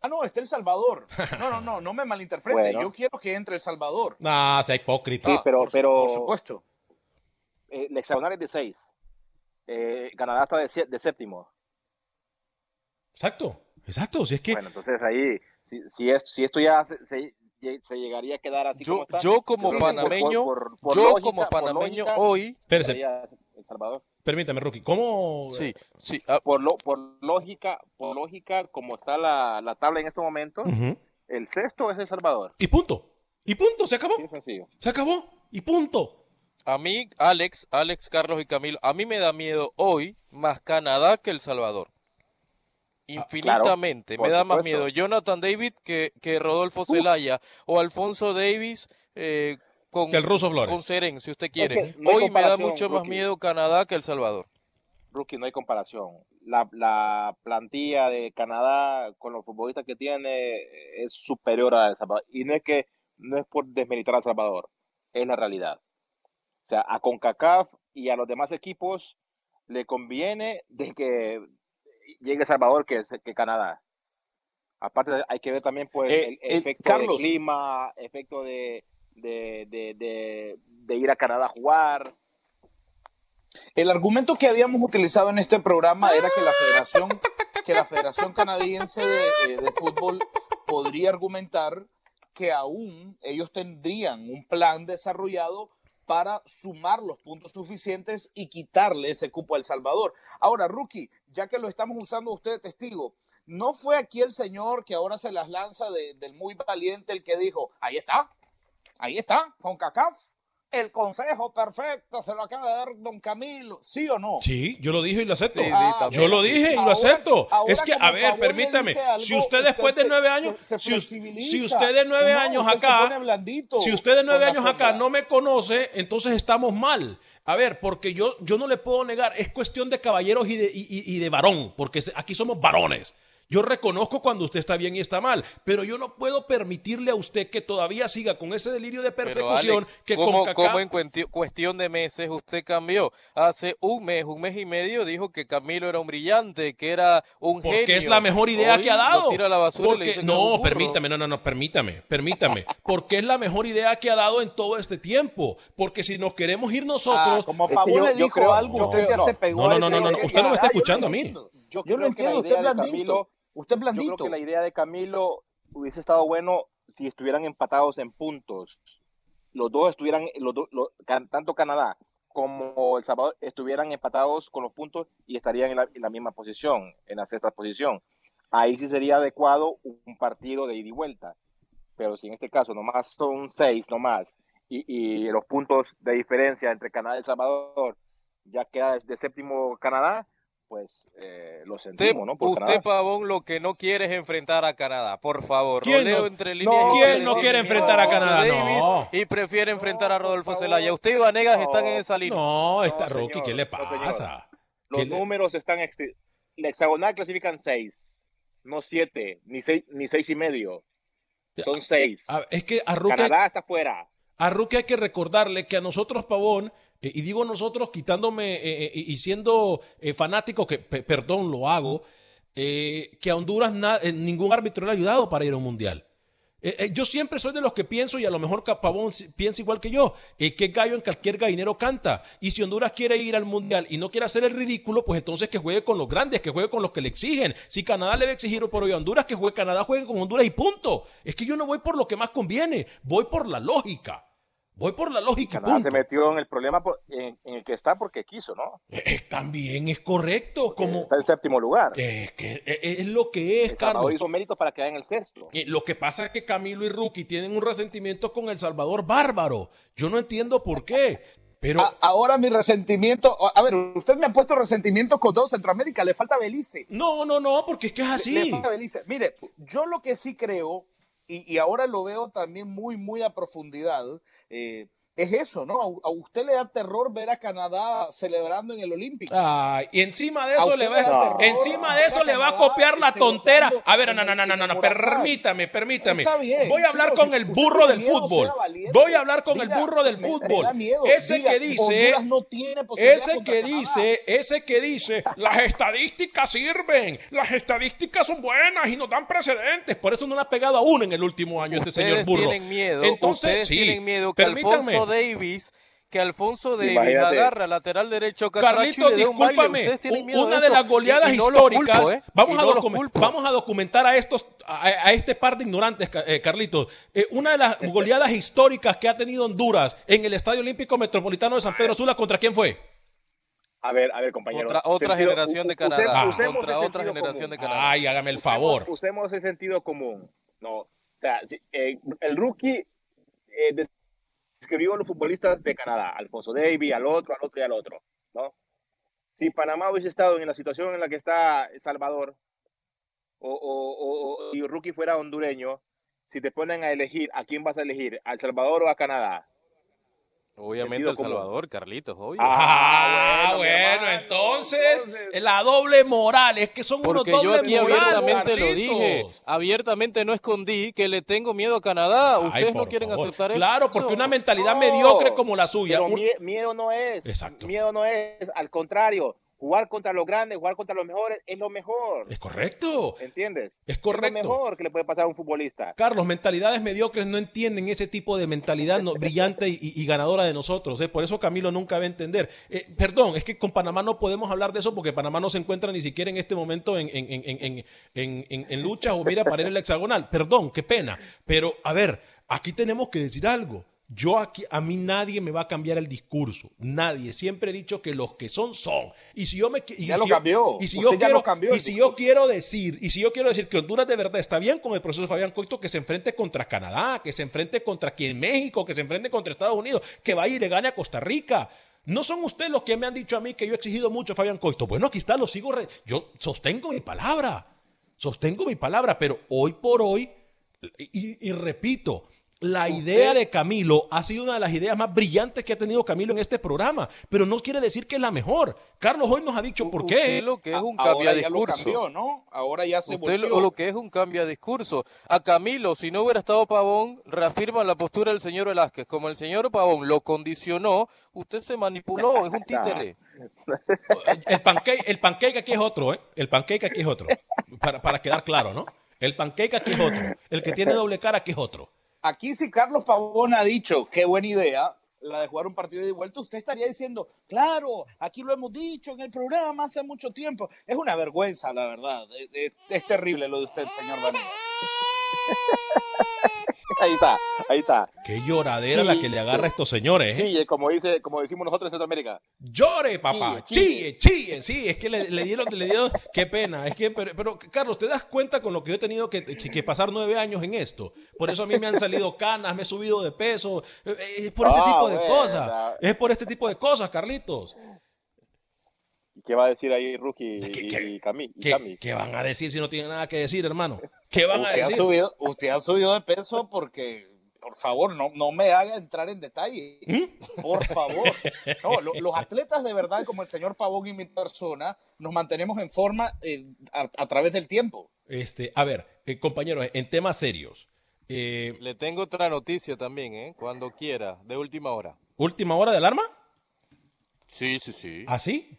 Speaker 13: Ah, no, está El Salvador. No, no, no, no me malinterprete.
Speaker 14: Bueno.
Speaker 13: Yo quiero que entre El Salvador.
Speaker 11: Ah, sea hipócrita.
Speaker 14: Sí, pero,
Speaker 13: por
Speaker 14: pero
Speaker 13: por supuesto.
Speaker 14: eh, el hexagonal es de seis. Eh, Canadá está de, séptimo.
Speaker 11: Exacto, exacto. Si es que.
Speaker 14: Bueno, entonces ahí, si, si, es- si esto ya se, se- se llegaría a quedar así
Speaker 12: Yo,
Speaker 14: como está.
Speaker 12: yo como
Speaker 14: entonces, por- por-
Speaker 12: panameño,
Speaker 14: por- por
Speaker 12: yo
Speaker 14: lógica-
Speaker 12: como panameño
Speaker 14: lógica,
Speaker 12: hoy,
Speaker 14: El Salvador.
Speaker 11: Permítame, Rookie. ¿Cómo?
Speaker 12: Sí, sí.
Speaker 14: Por, lo, por lógica, por lógica, como está la, la tabla en este momento,
Speaker 11: Ujú.
Speaker 14: el sexto es El Salvador.
Speaker 11: Y punto. Y punto, se acabó.
Speaker 14: Sí, sencillo.
Speaker 11: Se acabó. Y punto.
Speaker 12: A mí, Alex, Alex, Carlos y Camilo, a mí me da miedo hoy más Canadá que El Salvador. Infinitamente.
Speaker 14: por
Speaker 12: me da más miedo Jonathan David que, que Rodolfo Zelaya o Alfonso Davis eh, con,
Speaker 11: Que el ruso Flores.
Speaker 12: con Seren, si usted quiere.
Speaker 14: que no hay
Speaker 12: hoy me da mucho más
Speaker 14: Rookie.
Speaker 12: miedo Canadá que El Salvador.
Speaker 14: Rookie, no hay comparación. La, la plantilla de Canadá con los futbolistas que tiene es superior a El Salvador. Y no es que no es por desmeritar a El Salvador, es la realidad. O sea, a CONCACAF y a los demás equipos le conviene de que llegue El Salvador que, que Canadá. Aparte, hay que ver también pues,
Speaker 13: Eh,
Speaker 14: el,
Speaker 13: eh,
Speaker 14: efecto
Speaker 13: Carlos.
Speaker 14: de clima, efecto de, de, de, de, de ir a Canadá a jugar.
Speaker 13: El argumento que habíamos utilizado en este programa era que la Federación, que la Federación Canadiense de, eh, de Fútbol podría argumentar que aún ellos tendrían un plan desarrollado para sumar los puntos suficientes y quitarle ese cupo a El Salvador. Ahora, Rookie, ya que lo estamos usando usted de testigo, ¿no fue aquí el señor que ahora se las lanza de- del muy valiente el que dijo, ahí está, ahí está, con CACAF, el consejo perfecto se lo acaba de dar don Camilo, ¿sí o no?
Speaker 11: Sí, yo lo dije y lo acepto.
Speaker 12: Sí, sí,
Speaker 13: Ah.
Speaker 11: Yo lo dije y lo
Speaker 13: Ahora-
Speaker 11: acepto.
Speaker 13: ahora
Speaker 11: es que, a ver, permítame.
Speaker 13: algo,
Speaker 11: si usted después de nueve años,
Speaker 13: se- se
Speaker 11: si, usted de nueve
Speaker 13: No,
Speaker 11: años acá, si usted de nueve años acá no me conoce, entonces estamos mal. A ver, porque yo, yo no le puedo negar, es cuestión de caballeros y de, y, y- y de varón, porque aquí somos varones. Yo reconozco cuando usted está bien y está mal, pero yo no puedo permitirle a usted que todavía siga con ese delirio de
Speaker 12: Pero
Speaker 11: persecución
Speaker 12: Alex,
Speaker 11: que
Speaker 12: ¿cómo,
Speaker 11: con
Speaker 12: cómo en cuestión de meses usted cambió? Hace un mes, un mes y medio dijo que Camilo era un brillante, que era un
Speaker 11: Porque
Speaker 12: genio.
Speaker 11: es la mejor idea
Speaker 12: Hoy
Speaker 11: que ha dado.
Speaker 12: tira la basura y le dice
Speaker 11: no, permítame, no, no, no, permítame, permítame. Porque es la mejor idea que ha dado en todo este tiempo. Porque si nos queremos ir nosotros.
Speaker 13: Ah, como
Speaker 14: que
Speaker 13: Pavón
Speaker 14: yo-
Speaker 13: le
Speaker 14: yo
Speaker 13: dijo
Speaker 14: creo-
Speaker 13: algo,
Speaker 14: yo
Speaker 13: usted
Speaker 14: creo-
Speaker 13: ya se pegó
Speaker 11: No, no, no,
Speaker 13: ese-
Speaker 11: no, no, usted no me está escuchando a mí.
Speaker 14: Yo
Speaker 13: Yo lo entiendo, usted blandito.
Speaker 14: Camilo-
Speaker 13: Usted es
Speaker 14: Yo creo
Speaker 13: blandito.
Speaker 14: que la idea de Camilo hubiese estado bueno si estuvieran empatados en puntos. los dos estuvieran, los do- lo- can- tanto Canadá como El Salvador estuvieran empatados con los puntos y estarían en la, en la misma posición, en la sexta posición. Ahí sí sería adecuado un partido de ida y vuelta. Pero si en este caso nomás son seis nomás y, y los puntos de diferencia entre Canadá y El Salvador ya queda de séptimo Canadá, pues eh, lo sentimos, ¿no? Por
Speaker 12: usted,
Speaker 14: Canadá.
Speaker 12: Pavón, lo que no quiere es enfrentar a Canadá, por favor.
Speaker 11: ¿Quién no-
Speaker 12: entre líneas.
Speaker 11: quién no quiere enfrentar a Canadá?
Speaker 12: Davis
Speaker 11: No.
Speaker 12: Y prefiere enfrentar a Rodolfo Zelaya. Usted y Vanegas están en esa línea.
Speaker 11: No, está
Speaker 14: señor,
Speaker 11: Rocky, ¿qué le
Speaker 14: no, señor.
Speaker 11: pasa?
Speaker 14: Los
Speaker 11: ¿Qué le-
Speaker 14: números están. La hexagonal clasifican seis, no siete, ni seis, ni seis y medio. Son seis.
Speaker 11: A- es que a
Speaker 14: Canadá está fuera.
Speaker 11: A Rookie hay que recordarle que a nosotros, Pavón, eh, y digo nosotros quitándome eh, eh, y siendo fanático, que pe- perdón, lo hago, que a Honduras ningún árbitro le ha ayudado para ir a un mundial. Eh, eh, yo siempre soy de los que pienso, y a lo mejor Ca- Pavón si- piensa igual que yo, eh, que gallo en cualquier gallinero canta. Y si Honduras quiere ir al mundial y no quiere hacer el ridículo, pues entonces que juegue con los grandes, que juegue con los que le exigen. Si Canadá le va a exigir por hoy a Honduras, que juegue Canadá, juegue con Honduras y punto. Es que yo no voy por lo que más conviene, voy por la lógica. Voy por la lógica
Speaker 14: Canadá
Speaker 11: punto.
Speaker 14: se metió en el problema por- en, en el que está porque quiso, ¿no?
Speaker 11: Eh, también es correcto, como
Speaker 14: Está en séptimo lugar.
Speaker 11: es, que, eh, es lo que es,
Speaker 14: El Salvador
Speaker 11: Carlos.
Speaker 14: hizo méritos para quedar en el sexto.
Speaker 11: Eh, Lo que pasa es que Camilo y Rookie tienen un resentimiento con El Salvador bárbaro. Yo no entiendo por qué, pero
Speaker 13: A- ahora mi resentimiento, a ver, usted me ha puesto resentimiento con todo Centroamérica, le falta Belice.
Speaker 11: no, no, no, porque es que es
Speaker 13: Le
Speaker 11: así.
Speaker 13: falta Belice. Mire, yo lo que sí creo, y, y ahora lo veo también muy, muy a profundidad, eh, es eso, ¿no? A, usted le da terror ver a Canadá celebrando en el Olímpico.
Speaker 11: Ay, y encima de eso le va,
Speaker 13: terror
Speaker 11: encima de eso
Speaker 13: a
Speaker 11: le va a copiar la tontera. A ver, no, no, no, no, no, no, permítame, permítame.
Speaker 13: Está bien,
Speaker 11: Voy a hablar con el burro del
Speaker 13: miedo,
Speaker 11: fútbol. Voy a hablar con el burro del fútbol.
Speaker 13: miedo.
Speaker 11: Ese
Speaker 13: Diga,
Speaker 11: que dice,
Speaker 13: no tiene
Speaker 11: ese que dice, ese que dice, las estadísticas sirven, las estadísticas son buenas y nos dan precedentes. Por eso no le ha pegado a uno en el último año este señor burro.
Speaker 12: tienen miedo,
Speaker 11: Entonces, sí,
Speaker 12: tienen miedo que
Speaker 11: permítanme.
Speaker 12: Alfonso Davis, que Alfonso Davis
Speaker 14: Imagínate.
Speaker 12: agarra lateral derecho un baile.
Speaker 11: discúlpame, una
Speaker 12: de
Speaker 11: de las goleadas
Speaker 12: Y- y no los
Speaker 11: históricas,
Speaker 12: culpo, ¿eh?
Speaker 11: vamos, a
Speaker 12: no
Speaker 11: vamos documentar a estos, a, a este par de ignorantes, eh, Carlitos. Eh, una de las goleadas históricas que ha tenido Honduras en el Estadio Olímpico Metropolitano de San Pedro Sula, ¿contra quién fue?
Speaker 14: A ver, a ver, compañeros.
Speaker 12: Contra otra
Speaker 14: Sentido-
Speaker 12: generación de
Speaker 14: usemos-
Speaker 12: Canadá.
Speaker 14: usemos
Speaker 12: Contra otra generación de. Canadá.
Speaker 11: Ay, hágame el
Speaker 14: Usemos-
Speaker 11: favor.
Speaker 14: Usemos el sentido común. No, o sea, si- eh, el rookie eh, describió a los futbolistas de Canadá, Alfonso Davis, al otro, al otro y al otro, ¿no? Si Panamá hubiese estado en la situación en la que está Salvador, o, o, o- o- y rookie fuera hondureño, si te ponen a elegir, ¿a quién vas a elegir? ¿A El Salvador o a Canadá?
Speaker 12: Obviamente El. Salvador, Carlitos, obvio.
Speaker 11: Ah,
Speaker 14: bueno, mi
Speaker 11: bueno,
Speaker 14: hermano,
Speaker 11: entonces, la doble moral, es que son
Speaker 12: Porque
Speaker 11: unos
Speaker 12: yo
Speaker 11: doble
Speaker 12: aquí
Speaker 11: moral,
Speaker 12: abiertamente lo
Speaker 11: Carlitos.
Speaker 12: dije, abiertamente no escondí que le tengo miedo a Canadá.
Speaker 11: Ay,
Speaker 12: Ustedes no quieren
Speaker 11: favor.
Speaker 12: aceptar eso.
Speaker 11: Claro, porque una mentalidad
Speaker 14: No,
Speaker 11: mediocre como la suya.
Speaker 14: Pero
Speaker 11: un-
Speaker 14: mie- miedo no es.
Speaker 11: Exacto.
Speaker 14: Miedo no es. Al contrario, jugar contra los grandes, jugar contra los mejores es lo mejor.
Speaker 11: Es correcto.
Speaker 14: ¿Entiendes?
Speaker 11: Es
Speaker 14: lo
Speaker 11: correcto.
Speaker 14: mejor que le puede pasar a un futbolista.
Speaker 11: Carlos, mentalidades mediocres no entienden ese tipo de mentalidad no- brillante y, y ganadora de nosotros. ¿eh? Por eso Camilo nunca va a entender. Eh, perdón, es que con Panamá no podemos hablar de eso porque Panamá no se encuentra ni siquiera en este momento en, en, en, en, en, en- en lucha o mira para ir en el hexagonal. Perdón, qué pena. Pero, a ver, aquí tenemos que decir algo. Yo aquí, a mí nadie me va a cambiar el discurso. Nadie. Siempre he dicho que los que son, son. Y si yo me y
Speaker 13: Ya
Speaker 11: si
Speaker 13: lo
Speaker 11: yo-
Speaker 13: cambió.
Speaker 11: Y si
Speaker 13: Usted
Speaker 11: yo quiero,
Speaker 13: cambió
Speaker 11: y si yo quiero decir, y si yo quiero decir que Honduras de verdad está bien con el proceso de Fabián Coito, que se enfrente contra Canadá, que se enfrente contra quien México, que se enfrente contra Estados Unidos, que vaya y le gane a Costa Rica. No son ustedes los que me han dicho a mí que yo he exigido mucho a Fabián Coito. Bueno, aquí está, lo sigo. re- yo sostengo mi palabra. Sostengo mi palabra, pero hoy por hoy, y, y repito, la idea de Camilo ha sido una de las ideas más brillantes que ha tenido Camilo en este programa, pero no quiere decir que es la mejor. Carlos hoy nos ha dicho por qué.
Speaker 12: Usted lo que es un
Speaker 13: Ahora
Speaker 12: cambio de
Speaker 13: ya lo
Speaker 12: discurso.
Speaker 13: cambió, ¿no? Ahora ya se
Speaker 12: Usted lo,
Speaker 13: volvió.
Speaker 12: lo que es un cambio de discurso. A Camilo, si no hubiera estado Pavón, reafirma la postura del señor Velázquez. Como el señor Pavón lo condicionó, usted se manipuló, es un títere.
Speaker 11: El pancake, el pancake aquí es otro, ¿eh? El pancake aquí es otro. Para, para quedar claro, ¿no? El pancake aquí es otro. El que tiene doble cara aquí es otro.
Speaker 13: Aquí si Carlos Pavón ha dicho, qué buena idea, la de jugar un partido de vuelta, usted estaría diciendo, claro, aquí lo hemos dicho en el programa hace mucho tiempo. Es una vergüenza, la verdad. Es, terrible lo de usted, señor Vanilla.
Speaker 14: Ahí está, ahí está.
Speaker 11: Qué lloradera la que le agarra a estos señores, ¿eh?
Speaker 14: Chille, como, dice, como decimos nosotros en Centroamérica.
Speaker 11: Llore, papá. Chille, chille. Sí, es que le, le dieron, le dieron. Qué pena. Es que, pero, pero, Carlos, ¿te das cuenta con lo que yo he tenido que, que- que pasar nueve años en esto? Por eso a mí me han salido canas, me he subido de peso. Eh, eh, Es por este
Speaker 14: Ah,
Speaker 11: tipo de
Speaker 14: bueno,
Speaker 11: cosas. Es por este tipo de cosas, Carlitos.
Speaker 14: ¿Y qué va a decir ahí Rookie y, Cami? y
Speaker 11: ¿Qué,
Speaker 14: Cami?
Speaker 11: qué van a decir si no tienen nada que decir, hermano? ¿Qué van a
Speaker 13: Usted ha,
Speaker 11: decir?
Speaker 13: subido, usted ha subido de peso porque, por favor, no, no me haga entrar en detalle.
Speaker 11: ¿Mm?
Speaker 13: Por favor. No, lo- los atletas de verdad, como el señor Pavón y mi persona, nos mantenemos en forma eh, a, a través del tiempo.
Speaker 11: Este, a ver, eh, compañeros, en temas serios. eh,
Speaker 12: Le tengo otra noticia también, ¿eh? Cuando quiera, de última hora.
Speaker 11: ¿Última hora de alarma?
Speaker 12: Sí, sí, sí.
Speaker 11: ¿Ah, sí?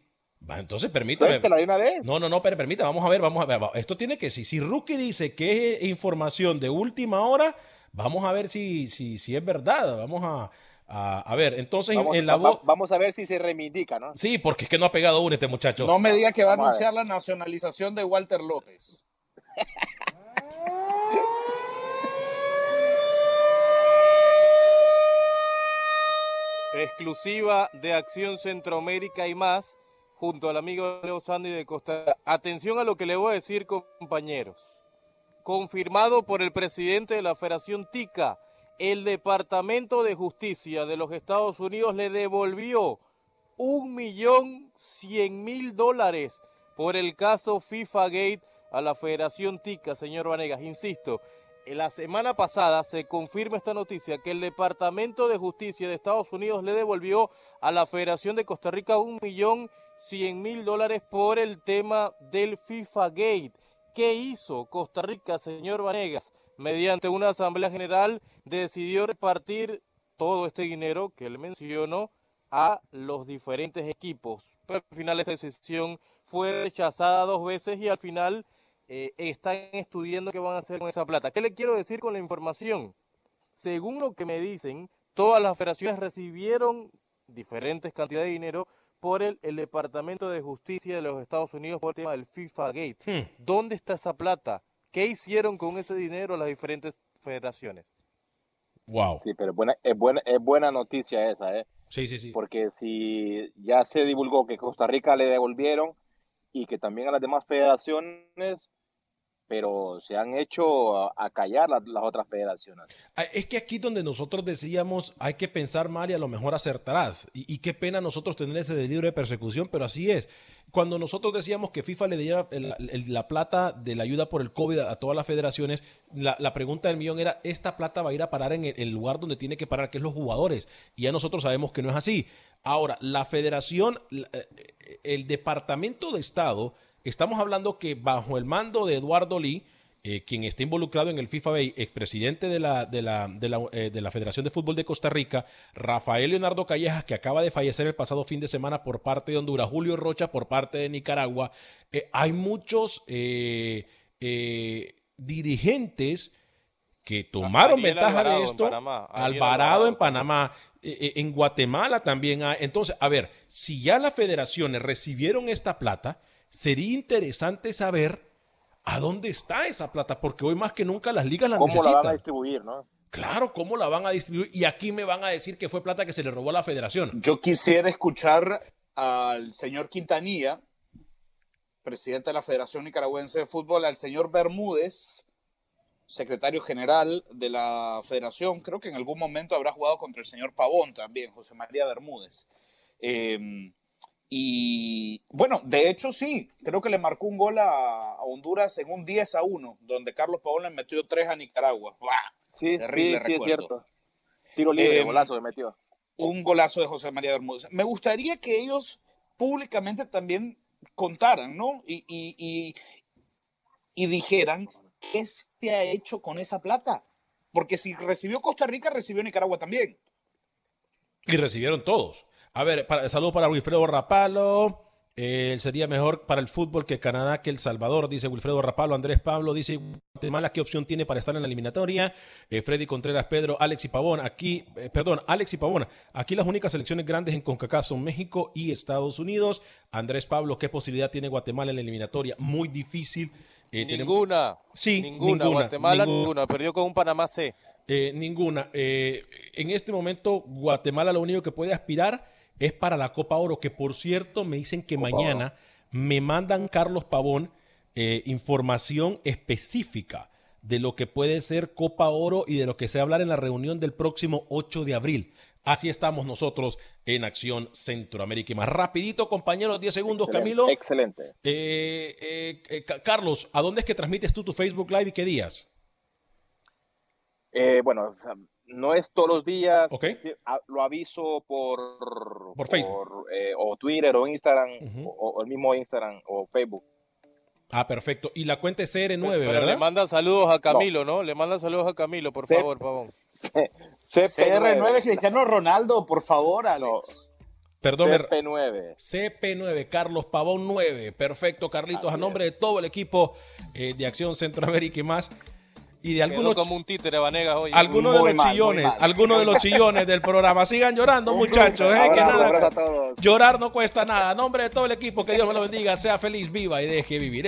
Speaker 11: Entonces permítame.
Speaker 14: Suéltela de una vez.
Speaker 11: No, no, no, pero permita, vamos a ver, vamos a ver. Esto tiene que, si, si Rookie dice que es información de última hora, vamos a ver si, si, si es verdad. Vamos a, a, a ver, entonces
Speaker 14: Vamos,
Speaker 11: en la
Speaker 14: va-
Speaker 11: voz...
Speaker 14: vamos a ver si se reivindica, ¿no?
Speaker 11: Sí, porque es que no ha pegado uno este muchacho.
Speaker 13: No me diga que va a
Speaker 14: Vamos a ver.
Speaker 13: anunciar la nacionalización de Walter López.
Speaker 12: Exclusiva de Acción Centroamérica y más, junto al amigo Leo Sandy de Costa. Atención a lo que le voy a decir, compañeros. Confirmado por el presidente de la Federación TICA, el Departamento de Justicia de los Estados Unidos le devolvió un millón cien mil dólares por el caso FIFA Gate a la Federación TICA, señor Vanegas. Insisto, la semana pasada se confirma esta noticia que el Departamento de Justicia de Estados Unidos le devolvió a la Federación de Costa Rica un millón cien mil dólares por el tema del FIFA Gate. ¿Qué hizo Costa Rica, señor Vanegas? Mediante una asamblea general decidió repartir todo este dinero que él mencionó a los diferentes equipos. Pero al final esa decisión fue rechazada dos veces y al final eh, están estudiando qué van a hacer con esa plata. ¿Qué le quiero decir con la información? Según lo que me dicen, todas las federaciones recibieron diferentes cantidades de dinero por el, el Departamento de Justicia de los Estados Unidos por el tema del FIFA Gate.
Speaker 11: Hmm.
Speaker 12: ¿Dónde está esa plata? ¿Qué hicieron con ese dinero las diferentes federaciones?
Speaker 11: Wow.
Speaker 14: Sí, pero es buena, es buena, es buena noticia esa, ¿eh?
Speaker 11: Sí, sí, sí.
Speaker 14: Porque si ya se divulgó que Costa Rica le devolvieron y que también a las demás federaciones, pero se han hecho a, callar las, otras federaciones.
Speaker 11: Ah, Es que aquí donde nosotros decíamos hay que pensar mal y a lo mejor acertarás. Y, y qué pena nosotros tener ese delirio de persecución, pero así es. Cuando nosotros decíamos que FIFA le diera la plata de la ayuda por el COVID a, todas las federaciones, la, la pregunta del millón era, ¿esta plata va a ir a parar en el, el lugar donde tiene que parar, que es los jugadores? Y ya nosotros sabemos que no es así. Ahora, la federación, eh, el Departamento de Estado, estamos hablando que bajo el mando de Eduardo Lee, eh, quien está involucrado en el FIFA Bay, expresidente de la, de, la, de, la, eh, de la Federación de Fútbol de Costa Rica, Rafael Leonardo Callejas, que acaba de fallecer el pasado fin de semana por parte de Honduras, Julio Rocha por parte de Nicaragua, eh, hay muchos eh, eh, dirigentes que tomaron
Speaker 12: Ariel
Speaker 11: ventaja
Speaker 12: Alvarado
Speaker 11: de
Speaker 12: en
Speaker 11: esto.
Speaker 12: Ariel
Speaker 11: Alvarado
Speaker 12: Alvarado
Speaker 11: en Panamá, en Guatemala también hay. Entonces, a ver, si ya las federaciones recibieron esta plata, sería interesante saber a dónde está esa plata, porque hoy más que nunca las ligas la
Speaker 14: ¿Cómo la
Speaker 11: necesitan.
Speaker 14: van a distribuir, no?
Speaker 11: Claro, ¿cómo la van a distribuir? Y aquí me van a decir que fue plata que se le robó a la federación.
Speaker 13: Yo quisiera escuchar al señor Quintanilla, presidente de la Federación Nicaragüense de Fútbol, al señor Bermúdez, secretario general de la federación. Creo que en algún momento habrá jugado contra el señor Pavón también, José María Bermúdez. Eh, y bueno, de hecho sí, creo que le marcó un gol a, a Honduras en un 10 a 1, donde Carlos Pavón le metió 3 a Nicaragua. ¡Buah!
Speaker 14: Sí,
Speaker 13: Terrible
Speaker 14: sí, sí, es
Speaker 13: recuerdo.
Speaker 14: cierto. Tiro libre,
Speaker 13: Eh,
Speaker 14: golazo que metió.
Speaker 13: un golazo de José María Bermúdez. Me gustaría que ellos públicamente también contaran, ¿no? Y, y, y, y dijeran qué se ha hecho con esa plata. Porque si recibió Costa Rica, recibió Nicaragua también.
Speaker 11: Y recibieron todos. A ver, para, saludos para Wilfredo Rapalo. Eh, sería mejor para el fútbol que Canadá que El Salvador, dice Wilfredo Rapalo. Andrés Pablo dice Guatemala, ¿qué opción tiene para estar en la eliminatoria? Eh, Freddy Contreras, Pedro, Alex y Pavón. Aquí, eh, perdón, Alex y Pavón. Aquí las únicas selecciones grandes en CONCACAF son México y Estados Unidos. Andrés Pablo, ¿qué posibilidad tiene Guatemala en la eliminatoria? Muy difícil. Tenemos-
Speaker 12: Ninguna.
Speaker 11: Sí,
Speaker 12: ninguna.
Speaker 11: ninguna,
Speaker 12: Guatemala,
Speaker 11: ninguna.
Speaker 12: ninguna. Perdió con un Panamá C.
Speaker 11: Eh, ninguna. En este momento, Guatemala lo único que puede aspirar es para la Copa Oro, que por cierto me dicen que mañana me mandan Carlos Pavón eh, información específica de lo que puede ser Copa Oro y de lo que se va a hablar en la reunión del próximo 8 de abril. Así estamos nosotros en Acción Centroamérica. Y más rapidito, compañeros, 10 segundos,
Speaker 14: Excelente,
Speaker 11: Camilo.
Speaker 14: Excelente.
Speaker 11: Eh, eh, eh, Ca- Carlos, ¿a dónde es que transmites tú tu Facebook Live y qué días?
Speaker 14: Eh, bueno, no es todos los días.
Speaker 11: Ok.
Speaker 14: sí, a- lo aviso por,
Speaker 11: Por Facebook.
Speaker 14: eh, o Twitter o Instagram o, o el mismo Instagram o Facebook.
Speaker 11: Ah, perfecto. Y la cuenta es CR9,
Speaker 12: Pero
Speaker 11: ¿verdad?
Speaker 12: le manda saludos a Camilo, ¿no? Le manda saludos a Camilo, por
Speaker 14: C-
Speaker 12: favor, Pavón.
Speaker 13: CR9 Cristiano Ronaldo, por favor, Alex.
Speaker 11: Perdón, me-
Speaker 14: CP9.
Speaker 11: CP9, Carlos Pavón 9. Perfecto, Carlitos, a nombre de todo el equipo eh, de Acción Centroamérica y más. Y de
Speaker 12: Quedó
Speaker 11: algunos,
Speaker 12: como un títere, Vanegas, hoy.
Speaker 11: algunos de los
Speaker 12: mal,
Speaker 11: chillones, algunos de los chillones del programa. Sigan llorando, muchachos. eh, que nada-
Speaker 14: abrazo a todos.
Speaker 11: llorar no cuesta nada. A nombre de todo el equipo, que Dios me lo bendiga. Sea feliz, viva y deje vivir.